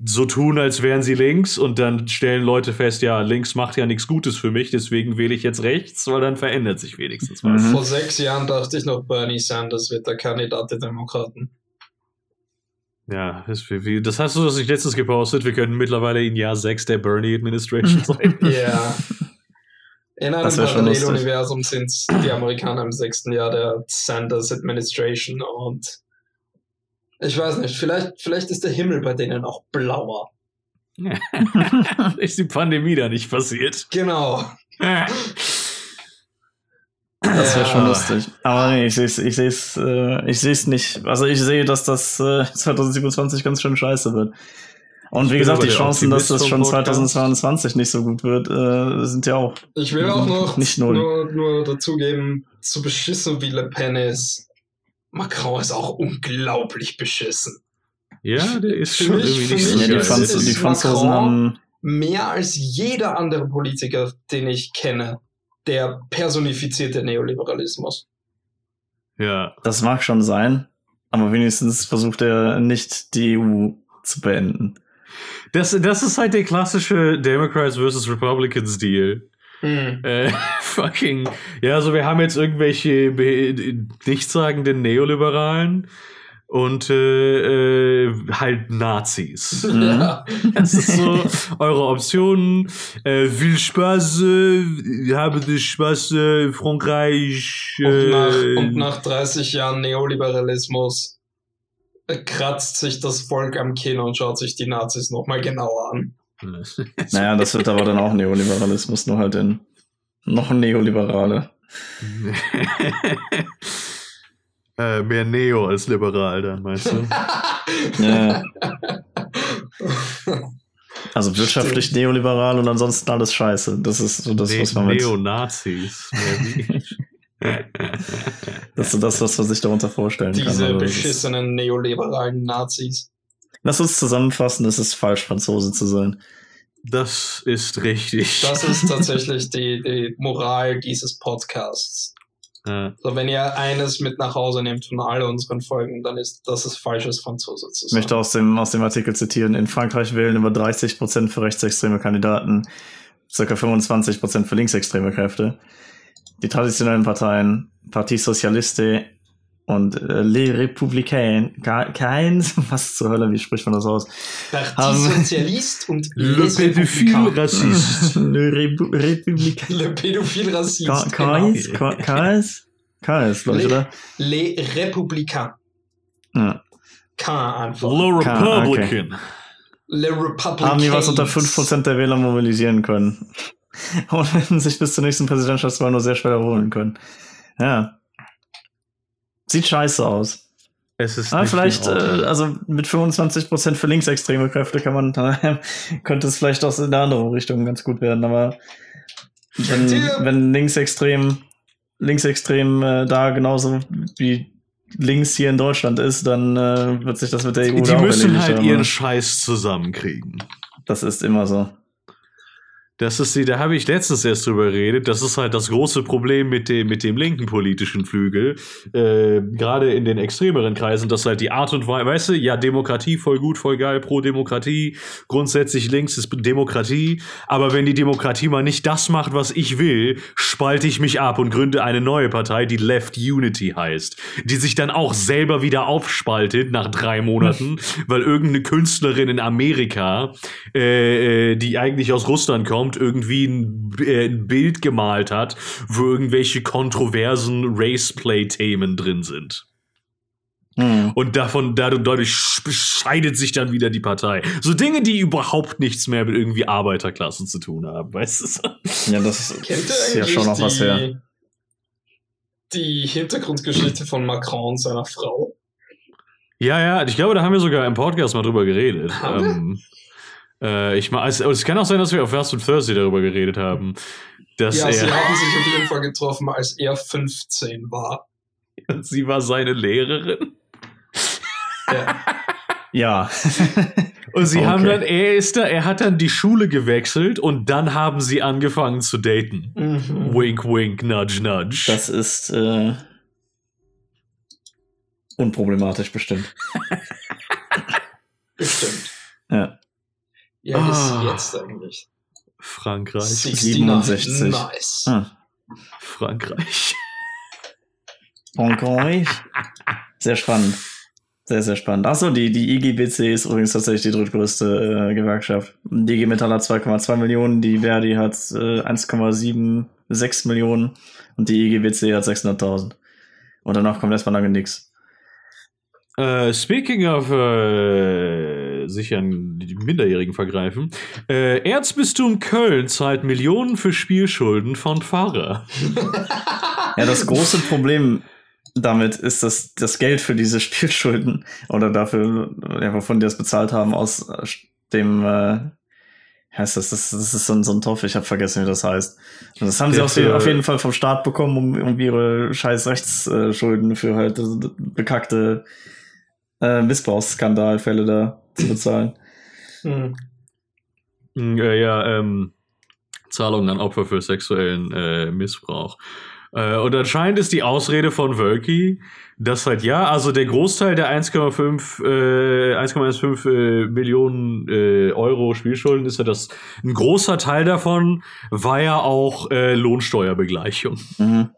so tun, als wären sie links und dann stellen Leute fest, ja, links macht ja nichts Gutes für mich, deswegen wähle ich jetzt rechts, weil dann verändert sich wenigstens was. Mhm. Vor sechs Jahren dachte ich noch, Bernie Sanders wird der Kandidat der Demokraten. Ja, das, hast du das nicht letztens gepostet. Wir können mittlerweile in Jahr 6 der Bernie Administration sein. Ja. In einem. Paralleluniversum sind die Amerikaner im sechsten Jahr der Sanders Administration und ich weiß nicht, vielleicht, vielleicht ist der Himmel bei denen auch blauer. ist die Pandemie da nicht passiert. Genau. Das wäre Ja. schon lustig. Aber nee, ich sehe es ich seh's, äh, ich seh's nicht. Also ich sehe, dass das äh, 2027 ganz schön scheiße wird. Und Ich wie gesagt, die Chancen, dass das schon Podcast. 2022 nicht so gut wird, äh, sind ja auch. Ich will auch noch Nicht null. nur, nur dazugeben, so beschissen wie Le Pen ist, Macron ist auch unglaublich beschissen. Ja, der ist Für schon mich- irgendwie nicht so Ja, die. Franz ist die Franzosen Macron- haben. Mehr als jeder andere Politiker, den ich kenne, der personifizierte Neoliberalismus. Ja. Das mag schon sein, aber wenigstens versucht er nicht die EU zu beenden. Das, das ist halt der klassische Democrats versus Republicans Deal. Hm. Äh, fucking. Ja, also wir haben jetzt irgendwelche nichtssagenden Neoliberalen und äh, äh, halt Nazis. Mhm. Ja. Das ist so eure Optionen. Äh, viel Spaß, äh, habe den Spaß, äh, Frankreich. Und, nach, äh, und nach 30 Jahren Neoliberalismus äh, kratzt sich das Volk am Kinn und schaut sich die Nazis nochmal genauer an. Naja, das wird aber dann auch Neoliberalismus, nur halt in noch ein Neoliberale. äh, mehr Neo als liberal dann, meinst du? Ja. Also wirtschaftlich neoliberal und ansonsten alles scheiße. Das ist so das, Ne- was man mit, Neonazis. Das ist so das, was man sich darunter vorstellen kann. Diese das ist- beschissenen neoliberalen Nazis. Lass uns zusammenfassen, es ist falsch, Franzose zu sein. Das ist richtig. Das ist tatsächlich die, die Moral dieses Podcasts. Ja. So, wenn ihr eines mit nach Hause nehmt von all unseren Folgen, dann ist das ist falsches Franzose zu Ich sein. möchte aus dem, aus dem Artikel zitieren, in Frankreich wählen über 30% für rechtsextreme Kandidaten, circa 25% für linksextreme Kräfte. Die traditionellen Parteien, Parti Socialiste und äh, Les Républicains, Ke- keins, was zur Hölle, wie spricht man das aus? Parti Sozialist und Le Républicains. Rassist. Le Répu- Républicain. Le Pädophile Rassist. K- Genau. KS? K- KS? KS, glaube ich, Le- oder? Les Républicains. Ja. K einfach. Low Ka- Republican. Le Republicans. Haben die was unter 5% der Wähler mobilisieren können. Und werden sich bis zur nächsten Präsidentschaftswahl nur sehr schwer erholen können. Ja. Sieht scheiße aus. Es ist Aber vielleicht, äh, also mit 25% für linksextreme Kräfte kann man, könnte es vielleicht auch in der andere Richtung ganz gut werden, aber wenn, wenn linksextrem, linksextrem äh, da genauso wie links hier in Deutschland ist, dann äh, wird sich das mit der EU die auch müssen halt haben. ihren Scheiß zusammenkriegen. Das ist immer so. Das ist die, da habe ich letztens erst drüber geredet. Das ist halt das große Problem mit dem, mit dem linken politischen Flügel. Äh, Gerade in den extremeren Kreisen, dass halt die Art und Weise, weißt du, ja, Demokratie voll gut, voll geil, pro Demokratie. Grundsätzlich links ist Demokratie. Aber wenn die Demokratie mal nicht das macht, was ich will, spalte ich mich ab und gründe eine neue Partei, die Left Unity heißt. Die sich dann auch selber wieder aufspaltet nach drei Monaten, weil irgendeine Künstlerin in Amerika, äh, äh, die eigentlich aus Russland kommt, irgendwie ein, äh, ein Bild gemalt hat, wo irgendwelche kontroversen Raceplay-Themen drin sind. Hm. Und davon, dadurch, dadurch sch- scheidet sich dann wieder die Partei. So Dinge, die überhaupt nichts mehr mit irgendwie Arbeiterklassen zu tun haben, weißt du? Ja, das Kennt ihr ist ja eigentlich schon noch was her. die, Hintergrundgeschichte von Macron und seiner Frau? Ja, ja, ich glaube, da haben wir sogar im Podcast mal drüber geredet. Haben wir? Äh, ich mal, also, es kann auch sein, dass wir auf Fast and Thursday darüber geredet haben. Dass Ja, sie er, haben sich auf jeden Fall getroffen, als er 15 war. sie war seine Lehrerin. Ja. Ja. Und sie Okay. haben dann, er ist da, er hat dann die Schule gewechselt und dann haben sie angefangen zu daten. Mhm. Wink, wink, nudge, nudge. Das ist äh, unproblematisch bestimmt. Bestimmt. Ja. Wie alt ist Ah. sie jetzt eigentlich? Frankreich. 67. Nice. Hm. Frankreich. Frankreich. Sehr spannend. Sehr, sehr spannend. Achso, die, die IGBC ist übrigens tatsächlich die drittgrößte äh, Gewerkschaft. Die IG Metall hat 2,2 Millionen, die Verdi hat äh, 1,76 Millionen und die IGBC hat 600.000. Und danach kommt erstmal lange nichts. Äh, speaking of äh, sich an die Minderjährigen vergreifen. Äh, Erzbistum Köln zahlt Millionen für Spielschulden von Pfarrer. Ja, das große Problem damit ist, dass das Geld für diese Spielschulden oder dafür, ja, wovon die das bezahlt haben, aus äh, dem, äh, heißt das, das, das ist so ein, so ein Topf, ich habe vergessen, wie das heißt. Und das haben sie Der auf, für- auf jeden Fall vom Staat bekommen, um, um ihre scheiß Rechtsschulden für halt äh, bekackte äh, Missbrauchsskandalfälle da zu bezahlen. Hm. Mm, Äh, ja, ähm, Zahlungen an Opfer für sexuellen äh, Missbrauch. Äh, und anscheinend ist die Ausrede von Wölki, dass halt ja, also der Großteil der 1,5 äh, 1,15 äh, Millionen äh, Euro Spielschulden ist ja das, ein großer Teil davon war ja auch äh, Lohnsteuerbegleichung. Mhm.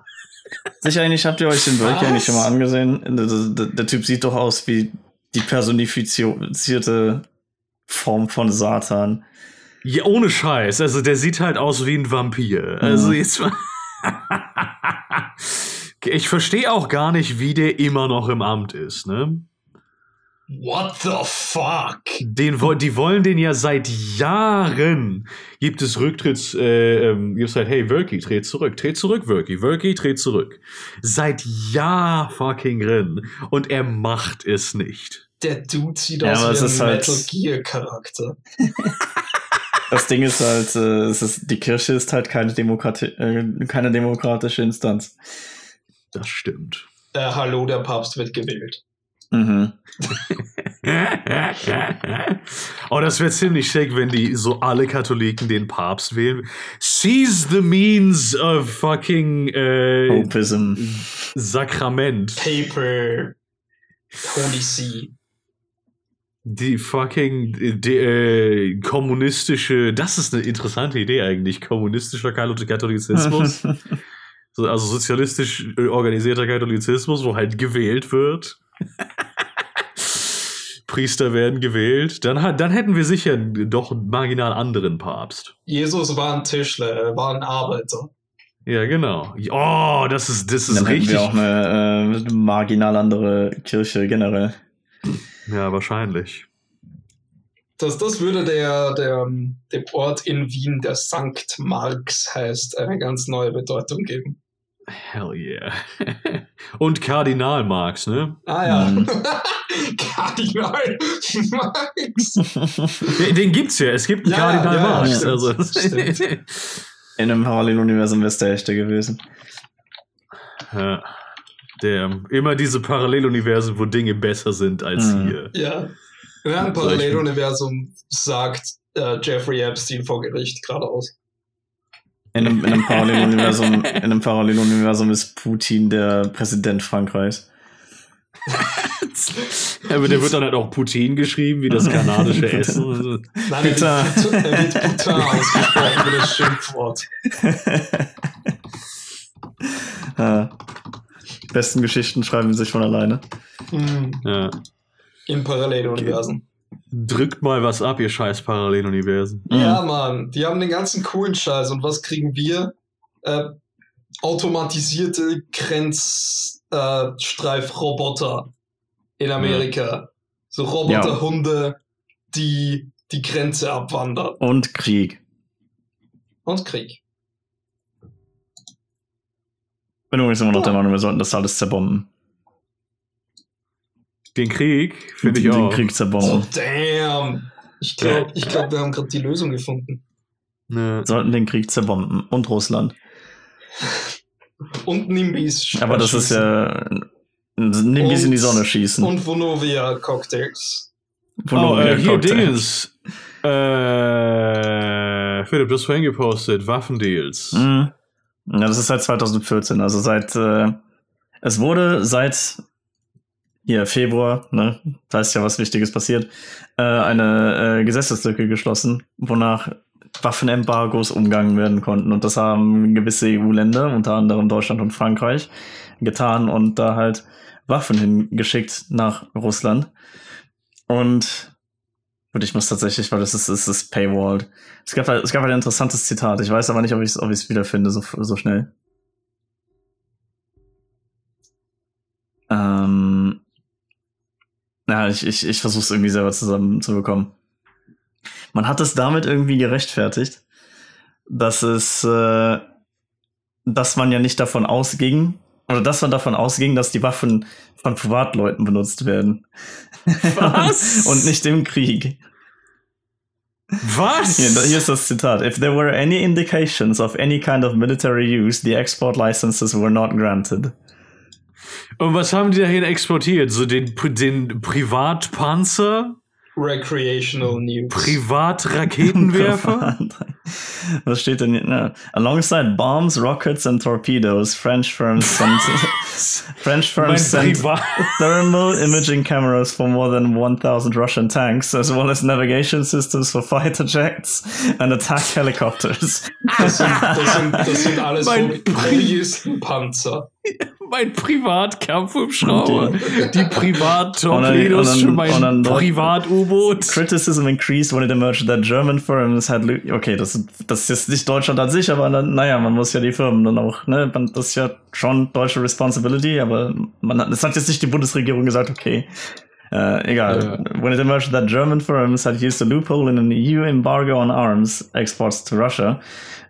Sicher eigentlich habt ihr euch den Wölki eigentlich schon mal angesehen. Der, der, der Typ sieht doch aus wie die personifizierte Form von Satan. Ja, ohne Scheiß. Also der sieht halt aus wie ein Vampir. Also Mhm. jetzt mal. ich verstehe auch gar nicht, wie der immer noch im Amt ist, ne? What the fuck? Den, die wollen den ja seit Jahren. Gibt es Rücktritts, äh, ähm, gibt es halt, hey, Wölki, dreht zurück, dreht zurück, Wölki, Wölki, dreht zurück. Seit Jahr fucking drin. Und er macht es nicht. Der Dude sieht Ja, aus wie ist ein halt- Metal Gear Charakter. Das Ding ist halt, äh, es ist, die Kirche ist halt keine, Demokrati äh, keine demokratische Instanz. Das stimmt. Äh, hallo, der Papst wird gewählt. Mhm. oh, das wäre ziemlich schick, wenn die so alle Katholiken den Papst wählen. Seize the means of fucking äh, Popism. Sakrament. Paper. Holy See. Die fucking die, äh, kommunistische, das ist eine interessante Idee eigentlich, kommunistischer Kathol- Katholizismus. so, also sozialistisch äh, organisierter Katholizismus, wo halt gewählt wird. Priester werden gewählt. Dann, dann hätten wir sicher doch einen marginal anderen Papst. Jesus war ein Tischler, er war ein Arbeiter. Ja, genau. Oh, das ist, das ist Dann hätten richtig. wir auch eine äh, marginal andere Kirche generell. Ja, wahrscheinlich. Das, das würde der, der, dem Ort in Wien, der Sankt Marx heißt, eine ganz neue Bedeutung geben. Hell yeah. Und Kardinal Marx, ne? Ah ja. Mhm. Kardinal Marx. Den, den gibt's ja. Es gibt einen Ja, Kardinal ja, Marx. stimmt, also. stimmt. In einem Paralleluniversum wäre es der echte gewesen. ja. Der, immer diese Paralleluniversen, wo Dinge besser sind als Mhm. hier. Ja. In einem Paralleluniversum sagt äh, Jeffrey Epstein vor Gericht geradeaus. In einem, in einem Paralleluniversum, in einem Paralleluniversum ist Putin der Präsident Frankreichs. Aber der wird dann halt auch Putin geschrieben, wie das kanadische Essen. Also, Nein, Putain. er wird, wird Putin ausgesprochen wie das Schimpfwort. ja. Die besten Geschichten schreiben sich von alleine. Hm. ja. Im Paralleluniversum. Drückt mal was ab, ihr scheiß Paralleluniversen. Ja, Mann, die haben den ganzen coolen Scheiß. Und was kriegen wir? Äh, automatisierte Grenzstreifroboter äh, in Amerika. So Roboterhunde, die die Grenze abwandern. Und Krieg. Und Krieg. Bin übrigens immer noch der Meinung, wir sollten das alles zerbomben. Den Krieg, finde ich den auch. Krieg Oh, zerbomben. damn. Ich glaube, ich glaub, wir haben gerade die Lösung gefunden. Ne. Sollten den Krieg zerbomben. Und Russland. Und Nimbis. Aber das ist ja. Nimm bis in die Sonne schießen. Und Vonovia Cocktails. Von Oh, äh, hier Cocktail. Dingens. Äh, Philipp, du hast vorhin gepostet, Waffendeals. Mhm. Ja, das ist seit 2014. Also seit. Äh, es wurde seit. Hier, Februar, ne? Da ist ja was Wichtiges passiert. Äh, eine äh, Gesetzeslücke geschlossen, wonach Waffenembargos umgangen werden konnten. Und das haben gewisse EU-Länder, unter anderem Deutschland und Frankreich, getan und da halt Waffen hingeschickt nach Russland. Und und ich muss tatsächlich, weil das ist, es ist paywalled. Es gab, halt- es gab ein interessantes Zitat. Ich weiß aber nicht, ob ich es ob wiederfinde so, so schnell. Ähm, ja, ich, ich, ich versuche es irgendwie selber zusammenzubekommen. Man hat es damit irgendwie gerechtfertigt, dass es, äh, dass man ja nicht davon ausging, oder dass man davon ausging, dass die Waffen von Privatleuten benutzt werden. Was? Und nicht im Krieg. Was? Hier, hier ist das Zitat. If there were any indications of any kind of military use, the export licenses were not granted. Und was haben die dahin exportiert? So den, den Privatpanzer? Recreational News. Privatraketenwerfer? Was steht denn hier? Alongside bombs, rockets and torpedoes, French firms sent French mein firms sent thermal imaging cameras for more than 1000 Russian tanks, as well as navigation systems for fighter jets and attack helicopters. Das sind, das sind, das sind alles Mein Hob- Hobbyisten-Panzer. Mein Privatkampfhubschrauber. Die Privattorpedos für mein Privat-U-Boot. Criticism increased when it emerged that German firms had okay, das, das ist jetzt nicht Deutschland an sich, aber dann, naja, man muss ja die Firmen dann auch, ne, das ist ja schon deutsche Responsibility, aber man hat, es hat jetzt nicht die Bundesregierung gesagt, okay, äh, egal. When it emerged that German firms had used a loophole in an EU embargo on arms exports to Russia,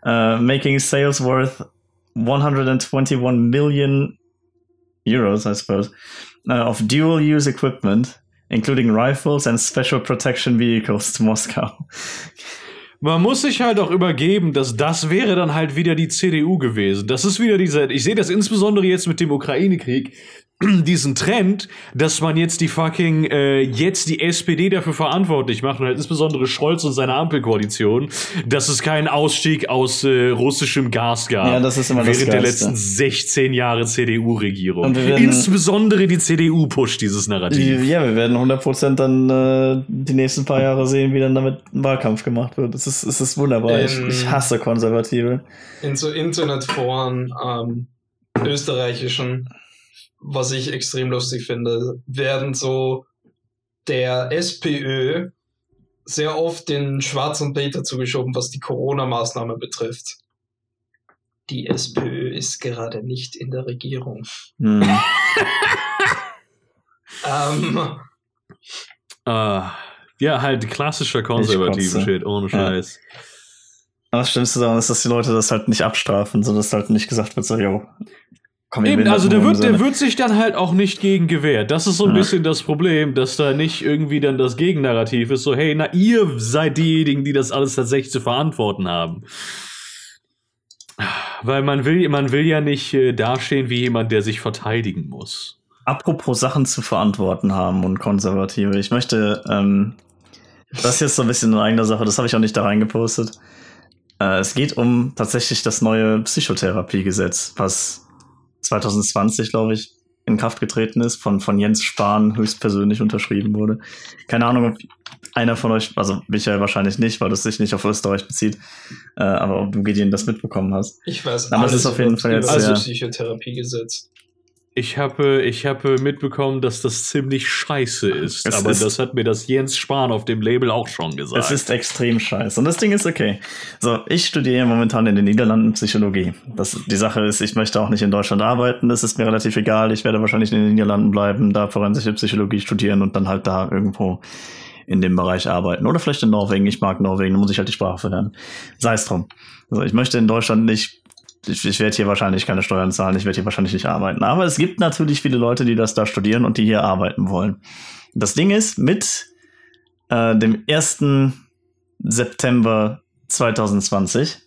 uh, making sales worth 121 million euros, I suppose, uh, of dual-use equipment, including rifles and special protection vehicles to Moscow. Man muss sich halt auch übergeben, dass das wäre dann halt wieder die CDU gewesen. Das ist wieder dieser, ich sehe das insbesondere jetzt mit dem Ukraine-Krieg, diesen Trend, dass man jetzt die fucking, äh, jetzt die SPD dafür verantwortlich macht und halt insbesondere Scholz und seine Ampelkoalition, dass es keinen Ausstieg aus äh, russischem Gas gab. Ja, das ist immer das Während der Geilste. letzten 16 Jahre CDU-Regierung. Insbesondere die CDU pusht dieses Narrativ. Ja, wir werden 100% dann äh, die nächsten paar Jahre sehen, wie dann damit ein Wahlkampf gemacht wird. Es ist, es ist wunderbar. Ich, Ähm, ich hasse Konservative. In so Internetforen, ähm, österreichischen, was ich extrem lustig finde, werden so der SPÖ sehr oft den schwarzen Peter zugeschoben, was die Corona-Maßnahme betrifft. Die SPÖ ist gerade nicht in der Regierung. Hm. Ähm, Ah, ja, halt klassischer konservativen. Shit, ohne Ja. Scheiß. Aber das Schlimmste daran ist, dass die Leute das halt nicht abstrafen, sondern dass halt nicht gesagt wird, so, yo, komm Eben, also der wird, der wird sich dann halt auch nicht gegen gewehrt. Das ist so ein Ja. bisschen das Problem, dass da nicht irgendwie dann das Gegennarrativ ist, so, hey, na, ihr seid diejenigen, die das alles tatsächlich zu verantworten haben. Weil man will, man will ja nicht äh, dastehen wie jemand, der sich verteidigen muss. Apropos Sachen zu verantworten haben und Konservative. Ich möchte, ähm, das ist jetzt so ein bisschen eine eigene Sache, das habe ich auch nicht da reingepostet. Äh, es geht um tatsächlich das neue Psychotherapiegesetz, was 2020, glaube ich, in Kraft getreten ist, von, von Jens Spahn höchstpersönlich unterschrieben wurde. Keine Ahnung, ob einer von euch, also Michael wahrscheinlich nicht, weil das sich nicht auf Österreich bezieht, äh, aber ob du Gideon das mitbekommen hast. ich weiß Aber es ist auf jeden Fall jetzt sehr- Psychotherapiegesetz. Ich habe, ich habe mitbekommen, dass das ziemlich scheiße ist. Es aber ist- das hat mir das Jens Spahn auf dem Label auch schon gesagt. Es ist extrem scheiße. Und das Ding ist okay. So, ich studiere momentan in den Niederlanden Psychologie. Das, die Sache ist, ich möchte auch nicht in Deutschland arbeiten. Das ist mir relativ egal. Ich werde wahrscheinlich in den Niederlanden bleiben, da forensische Psychologie studieren und dann halt da irgendwo in dem Bereich arbeiten. Oder vielleicht in Norwegen. Ich mag Norwegen, da muss ich halt die Sprache verlernen. Sei es drum. Also ich möchte in Deutschland nicht ich, ich werde hier wahrscheinlich keine Steuern zahlen, ich werde hier wahrscheinlich nicht arbeiten. Aber es gibt natürlich viele Leute, die das da studieren und die hier arbeiten wollen. Das Ding ist, mit äh, dem 1. September 2020,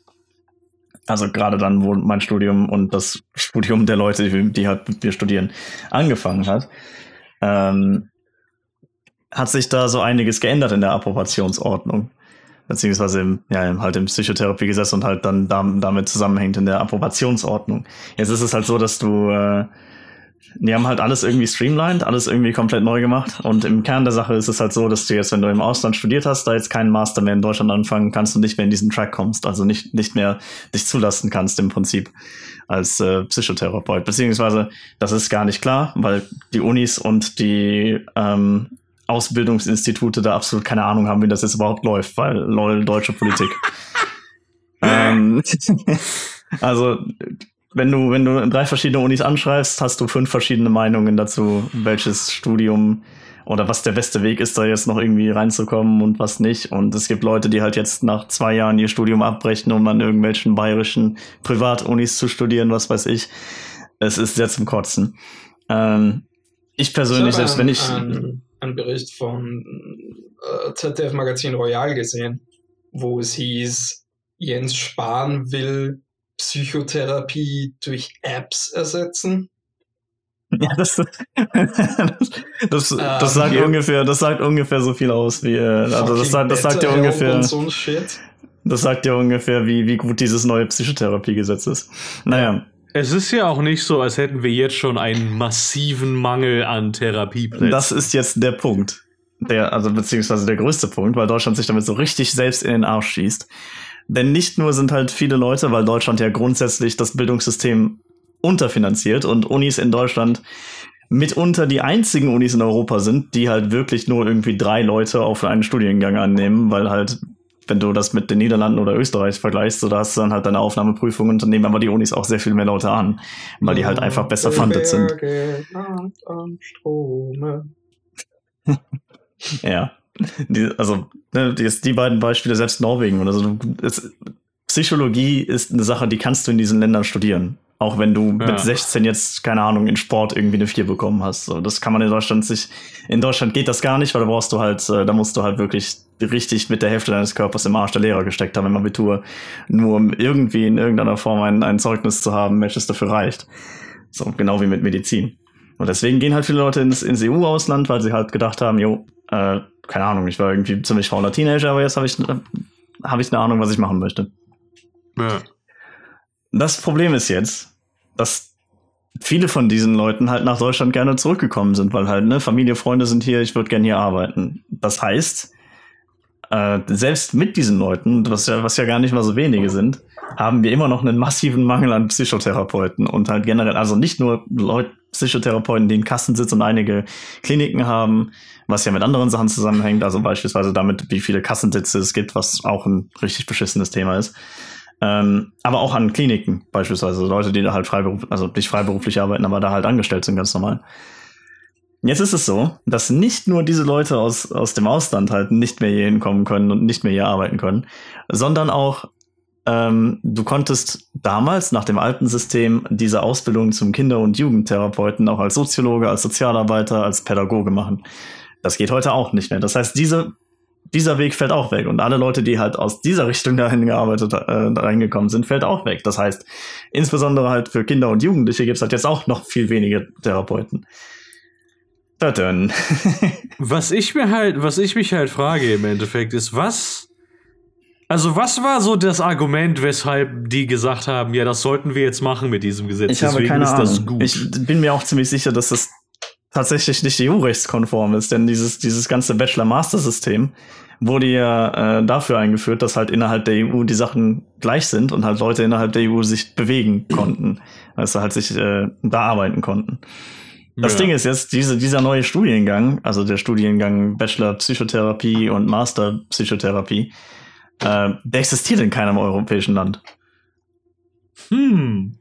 also gerade dann, wo mein Studium und das Studium der Leute, die, die halt mit mir studieren, angefangen hat, ähm, hat sich da so einiges geändert in der Approbationsordnung. Beziehungsweise im, ja, halt im Psychotherapiegesetz und halt dann damit zusammenhängt in der Approbationsordnung. Jetzt ist es halt so, dass du äh, die haben halt alles irgendwie streamlined, alles irgendwie komplett neu gemacht. Und im Kern der Sache ist es halt so, dass du jetzt, wenn du im Ausland studiert hast, da jetzt keinen Master mehr in Deutschland anfangen kannst und nicht mehr in diesen Track kommst. Also nicht, nicht mehr dich zulassen kannst im Prinzip als äh, Psychotherapeut. Beziehungsweise, das ist gar nicht klar, weil die Unis und die ähm, Ausbildungsinstitute da absolut keine Ahnung haben, wie das jetzt überhaupt läuft, weil lol, deutsche Politik. ähm, also wenn du, wenn du drei verschiedene Unis anschreibst, hast du fünf verschiedene Meinungen dazu, welches Studium oder was der beste Weg ist, da jetzt noch irgendwie reinzukommen und was nicht. Und es gibt Leute, die halt jetzt nach zwei Jahren ihr Studium abbrechen, um an irgendwelchen bayerischen Privatunis zu studieren, was weiß ich. Es ist sehr zum Kotzen. Ähm, ich persönlich, ich selbst wenn ich. Einen, einen Bericht von äh, ZDF Magazin Royal gesehen, wo es hieß, Jens Spahn will Psychotherapie durch Apps ersetzen. Ja, das, das, das, das ähm, sagt ungefähr, das sagt ungefähr so viel aus wie, äh, also das sagt, das sagt ja ungefähr, so das sagt ja ungefähr, wie, wie gut dieses neue Psychotherapiegesetz ist. Naja. Es ist ja auch nicht so, als hätten wir jetzt schon einen massiven Mangel an Therapieplätzen. Das ist jetzt der Punkt. Der, also beziehungsweise der größte Punkt, weil Deutschland sich damit so richtig selbst in den Arsch schießt. Denn nicht nur sind halt viele Leute, weil Deutschland ja grundsätzlich das Bildungssystem unterfinanziert und Unis in Deutschland mitunter die einzigen Unis in Europa sind, die halt wirklich nur irgendwie drei Leute auf einen Studiengang annehmen, weil halt, wenn du das mit den Niederlanden oder Österreich vergleichst, so da hast du dann halt deine Aufnahmeprüfung und dann nehmen aber die Unis auch sehr viel mehr Leute an, weil die halt einfach besser funded sind. ja. Die, also, ne, die, die beiden Beispiele, selbst Norwegen oder so. Es, Psychologie ist eine Sache, die kannst du in diesen Ländern studieren. Auch wenn du ja. mit 16 jetzt, keine Ahnung, in Sport irgendwie eine 4 bekommen hast. So, das kann man in Deutschland sich, in Deutschland geht das gar nicht, weil da brauchst du halt, äh, da musst du halt wirklich richtig mit der Hälfte deines Körpers im Arsch der Lehrer gesteckt haben im Abitur, nur um irgendwie in irgendeiner Form ein, ein Zeugnis zu haben, welches dafür reicht. So, genau wie mit Medizin. Und deswegen gehen halt viele Leute ins, ins EU-Ausland, weil sie halt gedacht haben, jo, äh, keine Ahnung, ich war irgendwie ziemlich fauler Teenager, aber jetzt habe ich, hab ich eine Ahnung, was ich machen möchte. Ja. Das Problem ist jetzt, dass viele von diesen Leuten halt nach Deutschland gerne zurückgekommen sind, weil halt, ne, Familie, Freunde sind hier, ich würde gerne hier arbeiten. Das heißt, äh, selbst mit diesen Leuten, was ja, was ja gar nicht mal so wenige sind, haben wir immer noch einen massiven Mangel an Psychotherapeuten und halt generell, also nicht nur Leute, Psychotherapeuten, die in Kassensitz und einige Kliniken haben, was ja mit anderen Sachen zusammenhängt, also beispielsweise damit, wie viele Kassensitze es gibt, was auch ein richtig beschissenes Thema ist. Ähm, aber auch an Kliniken beispielsweise, Leute, die da halt freiberuflich, also nicht freiberuflich arbeiten, aber da halt angestellt sind, ganz normal. Jetzt ist es so, dass nicht nur diese Leute aus, aus dem Ausland halt nicht mehr hier hinkommen können und nicht mehr hier arbeiten können, sondern auch ähm, du konntest damals nach dem alten System diese Ausbildung zum Kinder- und Jugendtherapeuten auch als Soziologe, als Sozialarbeiter, als Pädagoge machen. Das geht heute auch nicht mehr. Das heißt, diese, dieser Weg fällt auch weg. Und alle Leute, die halt aus dieser Richtung dahin gearbeitet, äh, reingekommen sind, fällt auch weg. Das heißt, insbesondere halt für Kinder und Jugendliche gibt es halt jetzt auch noch viel weniger Therapeuten. was ich mir halt, was ich mich halt frage im Endeffekt ist, was also was war so das Argument, weshalb die gesagt haben, ja, das sollten wir jetzt machen mit diesem Gesetz? Ich Deswegen habe keine Ahnung. Ich bin mir auch ziemlich sicher, dass das tatsächlich nicht EU-rechtskonform ist, denn dieses, dieses ganze Bachelor-Master-System wurde ja äh, dafür eingeführt, dass halt innerhalb der EU die Sachen gleich sind und halt Leute innerhalb der EU sich bewegen konnten, also halt sich äh, da arbeiten konnten. Das ja. Ding ist jetzt, diese, dieser neue Studiengang, also der Studiengang Bachelor Psychotherapie und Master Psychotherapie, äh, der existiert in keinem europäischen Land. Hm.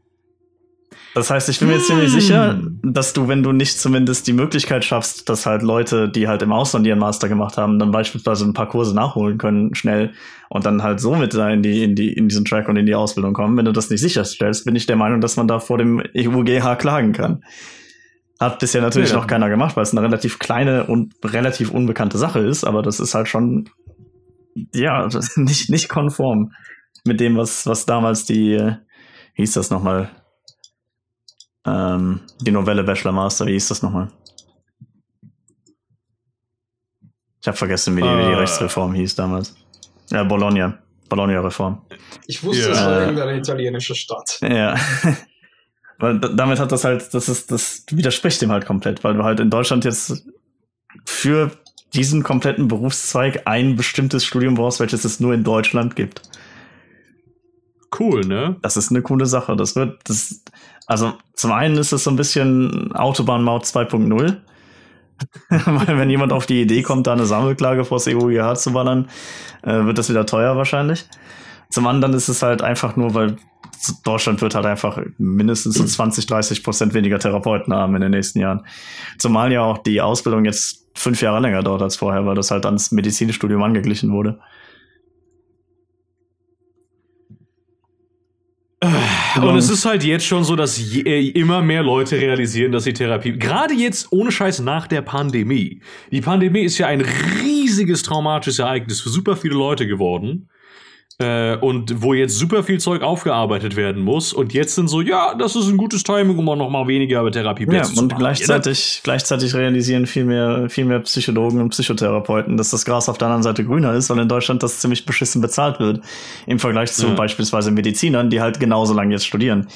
Das heißt, ich bin mir ziemlich Hm. sicher, dass du, wenn du nicht zumindest die Möglichkeit schaffst, dass halt Leute, die halt im Ausland ihren Master gemacht haben, dann beispielsweise ein paar Kurse nachholen können, schnell und dann halt so mit da in die, in die, in diesen Track und in die Ausbildung kommen. Wenn du das nicht sicherstellst, bin ich der Meinung, dass man da vor dem EUGH klagen kann. Hat bisher natürlich Ja. noch keiner gemacht, weil es eine relativ kleine und relativ unbekannte Sache ist, aber das ist halt schon, ja, das ist nicht, nicht konform mit dem, was, was damals die, äh, wie hieß das nochmal? Ähm, die Novelle Bachelor Master, wie hieß das nochmal? Ich habe vergessen, wie die, wie die Äh. Rechtsreform hieß damals. Ja, Bologna. Bologna-Reform. Ich wusste, Ja. es war irgendeine italienische Stadt. Ja. weil da- damit hat das halt, das ist, das widerspricht dem halt komplett, weil du halt in Deutschland jetzt für diesen kompletten Berufszweig ein bestimmtes Studium brauchst, welches es nur in Deutschland gibt. Cool, ne? Das ist eine coole Sache. Das wird, das, also zum einen ist es so ein bisschen Autobahnmaut 2.0. Weil wenn jemand auf die Idee kommt, da eine Sammelklage vor das EUGH zu ballern, äh, wird das wieder teuer wahrscheinlich. Zum anderen ist es halt einfach nur, weil Deutschland wird halt einfach mindestens so 20, 30 Prozent weniger Therapeuten haben in den nächsten Jahren. Zumal ja auch die Ausbildung jetzt fünf Jahre länger dauert als vorher, weil das halt ans Medizinstudium angeglichen wurde. Und es ist halt jetzt schon so, dass je, äh, immer mehr Leute realisieren, dass die Therapie, gerade jetzt ohne Scheiß nach der Pandemie. Die Pandemie ist ja ein riesiges traumatisches Ereignis für super viele Leute geworden. Äh, und wo jetzt super viel Zeug aufgearbeitet werden muss. Und jetzt sind so, ja, das ist ein gutes Timing, um auch noch mal weniger über Ja, Therapieplätze zu und machen. gleichzeitig, gleichzeitig realisieren viel mehr, viel mehr Psychologen und Psychotherapeuten, dass das Gras auf der anderen Seite grüner ist, weil in Deutschland das ziemlich beschissen bezahlt wird. Im Vergleich zu Ja. beispielsweise Medizinern, die halt genauso lange jetzt studieren.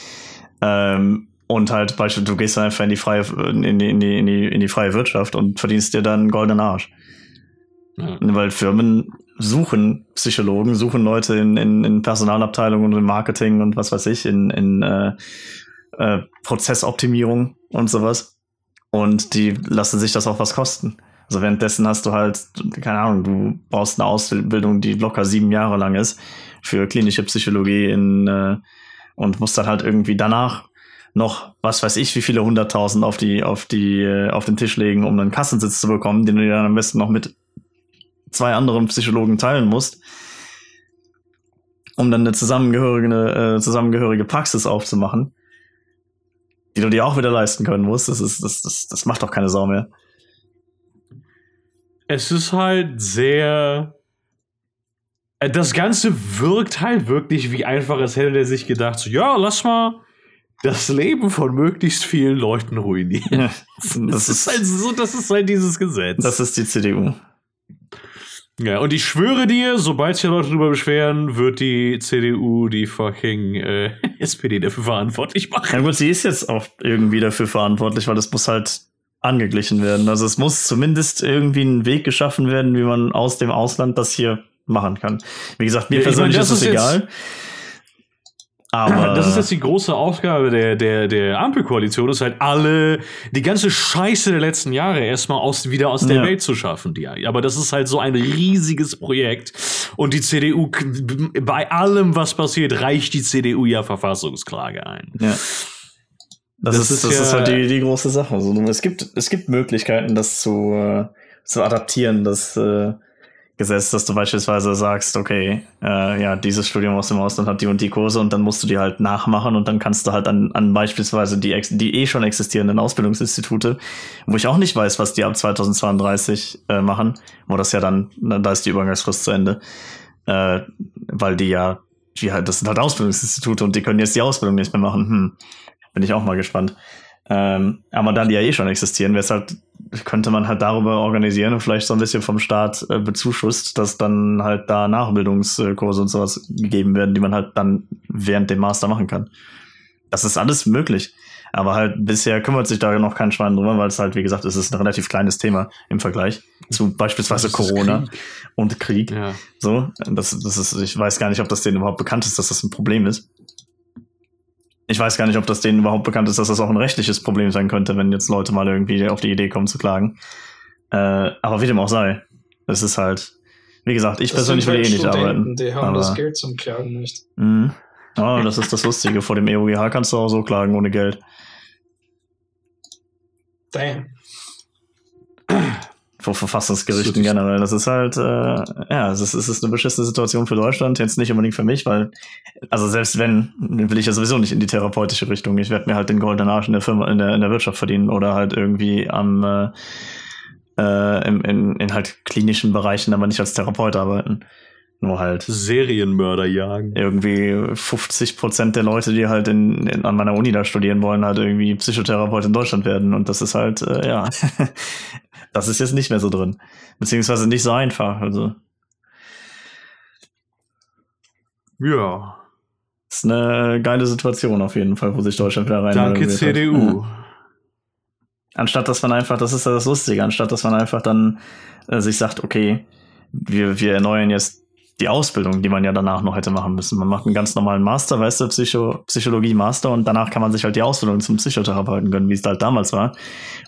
Ähm, und halt beispielsweise, du gehst dann einfach in die freie, in die, in die, in die, in die freie Wirtschaft und verdienst dir dann einen goldenen Arsch. Ja. Weil Firmen suchen Psychologen, suchen Leute in, in, in Personalabteilungen und im Marketing und was weiß ich, in, in äh, äh, Prozessoptimierung und sowas. Und die lassen sich das auch was kosten. Also währenddessen hast du halt, keine Ahnung, du brauchst eine Ausbildung, die locker sieben Jahre lang ist für klinische Psychologie in, äh, und musst dann halt irgendwie danach noch, was weiß ich, wie viele hunderttausend auf die, auf die, äh, auf den Tisch legen, um einen Kassensitz zu bekommen, den du dir dann am besten noch mit zwei anderen Psychologen teilen musst, um dann eine zusammengehörige, äh, zusammengehörige Praxis aufzumachen, die du dir auch wieder leisten können musst. Das ist, das, das, das macht doch keine Sau mehr. Es ist halt sehr. Äh, Das Ganze wirkt halt wirklich wie einfach, als hätte er sich gedacht, so, ja, lass mal das Leben von möglichst vielen Leuten ruinieren. Das, Das, ist, halt ist, so, das ist halt dieses Gesetz. das ist die CDU. Ja, und ich schwöre dir, sobald sich Leute darüber beschweren, wird die CDU die fucking äh, SPD dafür verantwortlich Ja machen. gut, sie ist jetzt auch irgendwie dafür verantwortlich, weil das muss halt angeglichen werden. Also es muss zumindest irgendwie ein Weg geschaffen werden, wie man aus dem Ausland das hier machen kann. Wie gesagt, mir Ja, ich persönlich meine, ist das es ist jetzt- egal. Aber Das ist jetzt die große Aufgabe der, der, der Ampelkoalition, ist halt alle, die ganze Scheiße der letzten Jahre erstmal aus, wieder aus der Ja. Welt zu schaffen. Die, aber das ist halt so ein riesiges Projekt. Und die CDU, bei allem, was passiert, reicht die CDU ja Verfassungsklage ein. Ja. Das, Das ist, ist das ist ja- halt die, die große Sache. Also, es, gibt, es gibt Möglichkeiten, das zu, äh, zu adaptieren, das äh, Gesetz, dass du beispielsweise sagst, okay, äh, ja, dieses Studium aus dem Ausland hat die und die Kurse und dann musst du die halt nachmachen und dann kannst du halt an, an beispielsweise die, die eh schon existierenden Ausbildungsinstitute, wo ich auch nicht weiß, was die ab 2032 äh, machen, wo das ja dann, da ist die Übergangsfrist zu Ende, äh, weil die ja, die halt, das sind halt Ausbildungsinstitute und die können jetzt die Ausbildung nicht mehr machen. Hm. Bin ich auch mal gespannt. Ähm, aber da die ja eh schon existieren, wäre es halt, könnte man halt darüber organisieren und vielleicht so ein bisschen vom Staat äh, bezuschusst, dass dann halt da Nachbildungskurse und sowas gegeben werden, die man halt dann während dem Master machen kann. Das ist alles möglich. Aber halt bisher kümmert sich da noch kein Schwein drüber, weil es halt, wie gesagt, es ist ein relativ kleines Thema im Vergleich zu beispielsweise Corona Krieg. und Krieg. Ja. So, das, das ist, ich weiß gar nicht, ob das denen überhaupt bekannt ist, dass das ein Problem ist. Ich weiß gar nicht, ob das denen überhaupt bekannt ist, dass das auch ein rechtliches Problem sein könnte, wenn jetzt Leute mal irgendwie auf die Idee kommen zu klagen. Äh, aber wie dem auch sei, es ist halt, wie gesagt, ich Das persönlich will eh nicht arbeiten. Die haben aber- das Geld zum Klagen nicht. Mhm. Oh, das ist das Lustige. Vor dem EUGH kannst du auch so klagen ohne Geld. Damn. Vor Verfassungsgerichten So, generell. Das ist halt, äh, ja, es ist, es ist eine beschissene Situation für Deutschland. Jetzt nicht unbedingt für mich, weil, also selbst wenn, will ich ja sowieso nicht in die therapeutische Richtung. Ich werde mir halt den goldenen Arsch in der Firma, in der, in der Wirtschaft verdienen oder halt irgendwie am, äh, äh, im, in, in halt klinischen Bereichen, aber nicht als Therapeut arbeiten. Nur halt Serienmörder jagen. irgendwie 50 Prozent der Leute, die halt in, in, an meiner Uni da studieren wollen, halt irgendwie Psychotherapeut in Deutschland werden. Und das ist halt, äh, ja, das ist jetzt nicht mehr so drin. Beziehungsweise nicht so einfach. Also, Ja. ist eine geile Situation auf jeden Fall, wo sich Deutschland wieder rein Danke, CDU. Anstatt dass man einfach, das ist ja das Lustige, anstatt dass man einfach dann äh, sich sagt, okay, wir, wir erneuern jetzt die Ausbildung, die man ja danach noch hätte machen müssen. Man macht einen ganz normalen Master, weißt du, Psycho Psychologie-Master und danach kann man sich halt die Ausbildung zum Psychotherapeuten gönnen, wie es halt damals war.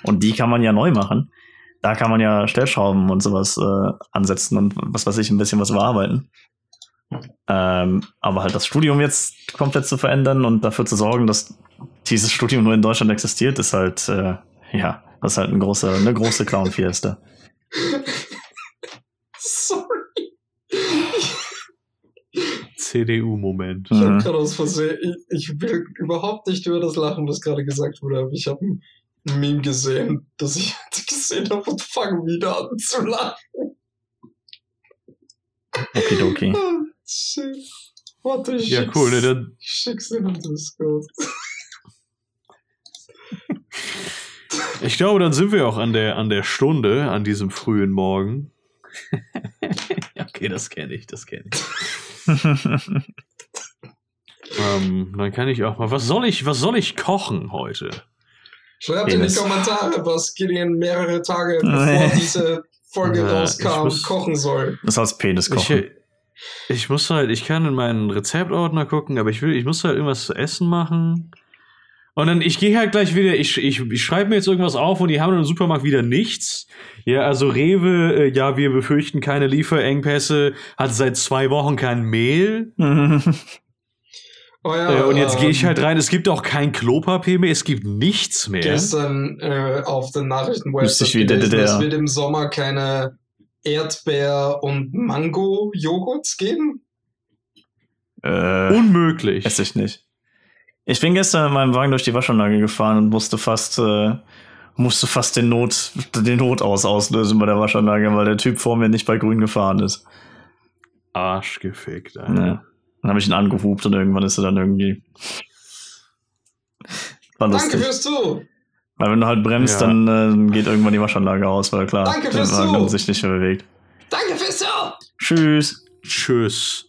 Und die kann man ja neu machen. Da kann man ja Stellschrauben und sowas äh, ansetzen und was weiß ich, ein bisschen was bearbeiten. Ähm, aber halt das Studium jetzt komplett zu verändern und dafür zu sorgen, dass dieses Studium nur in Deutschland existiert, ist halt, äh, ja, das ist halt eine große, eine große Clown-Fiesta. CDU-Moment. Ich habe gerade aus Versehen, ich, ich will überhaupt nicht über das lachen, was gerade gesagt wurde, aber ich habe ein Meme gesehen, das ich gesehen habe und fange wieder an zu lachen. Okidoki. Ah, shit. Warte, ich Ja, schick's, cool, ne? Dann, ich schick's in den Discord. ich glaube, dann sind wir auch an der, an der Stunde, an diesem frühen Morgen. okay, das kenne ich, das kenne ich. Ähm, dann kann ich auch mal. Was soll ich, was soll ich kochen heute? Schreibt in die. Kommentare, was Gideon mehrere Tage bevor diese Folge Ja, rauskam, ich muss- kochen soll. Das als Penis Ich, kochen. ich muss halt, ich kann in meinen Rezeptordner gucken, aber ich will, ich muss halt irgendwas zu essen machen. Und dann, ich gehe halt gleich wieder, ich, ich, ich schreibe mir jetzt irgendwas auf und die haben im Supermarkt wieder nichts. Ja, also Rewe, äh, ja, wir befürchten keine Lieferengpässe, hat seit zwei Wochen kein Mehl. Oh ja, äh, und jetzt gehe ich ähm, halt rein, es gibt auch kein Klopapier mehr, es gibt nichts mehr. gestern äh, auf den Nachrichten-Website wie der gelesen, es wird im Sommer keine Erdbeer- und Mango-Joghurts geben. äh, Unmöglich. Weiß ich nicht. Ich bin gestern in meinem Wagen durch die Waschanlage gefahren und musste fast, äh, musste fast den Not, den Notaus auslösen bei der Waschanlage, weil der Typ vor mir nicht bei grün gefahren ist. Arschgefickt, Alter. Ja. Dann habe ich ihn angehupt und irgendwann ist er dann irgendwie. War Danke lustig. fürs Zu. Weil wenn du halt bremst, Ja. dann äh, geht irgendwann die Waschanlage aus, weil klar, Danke der Wagen Zu. sich nicht mehr bewegt. Danke fürs Zu. Tschüss. Tschüss.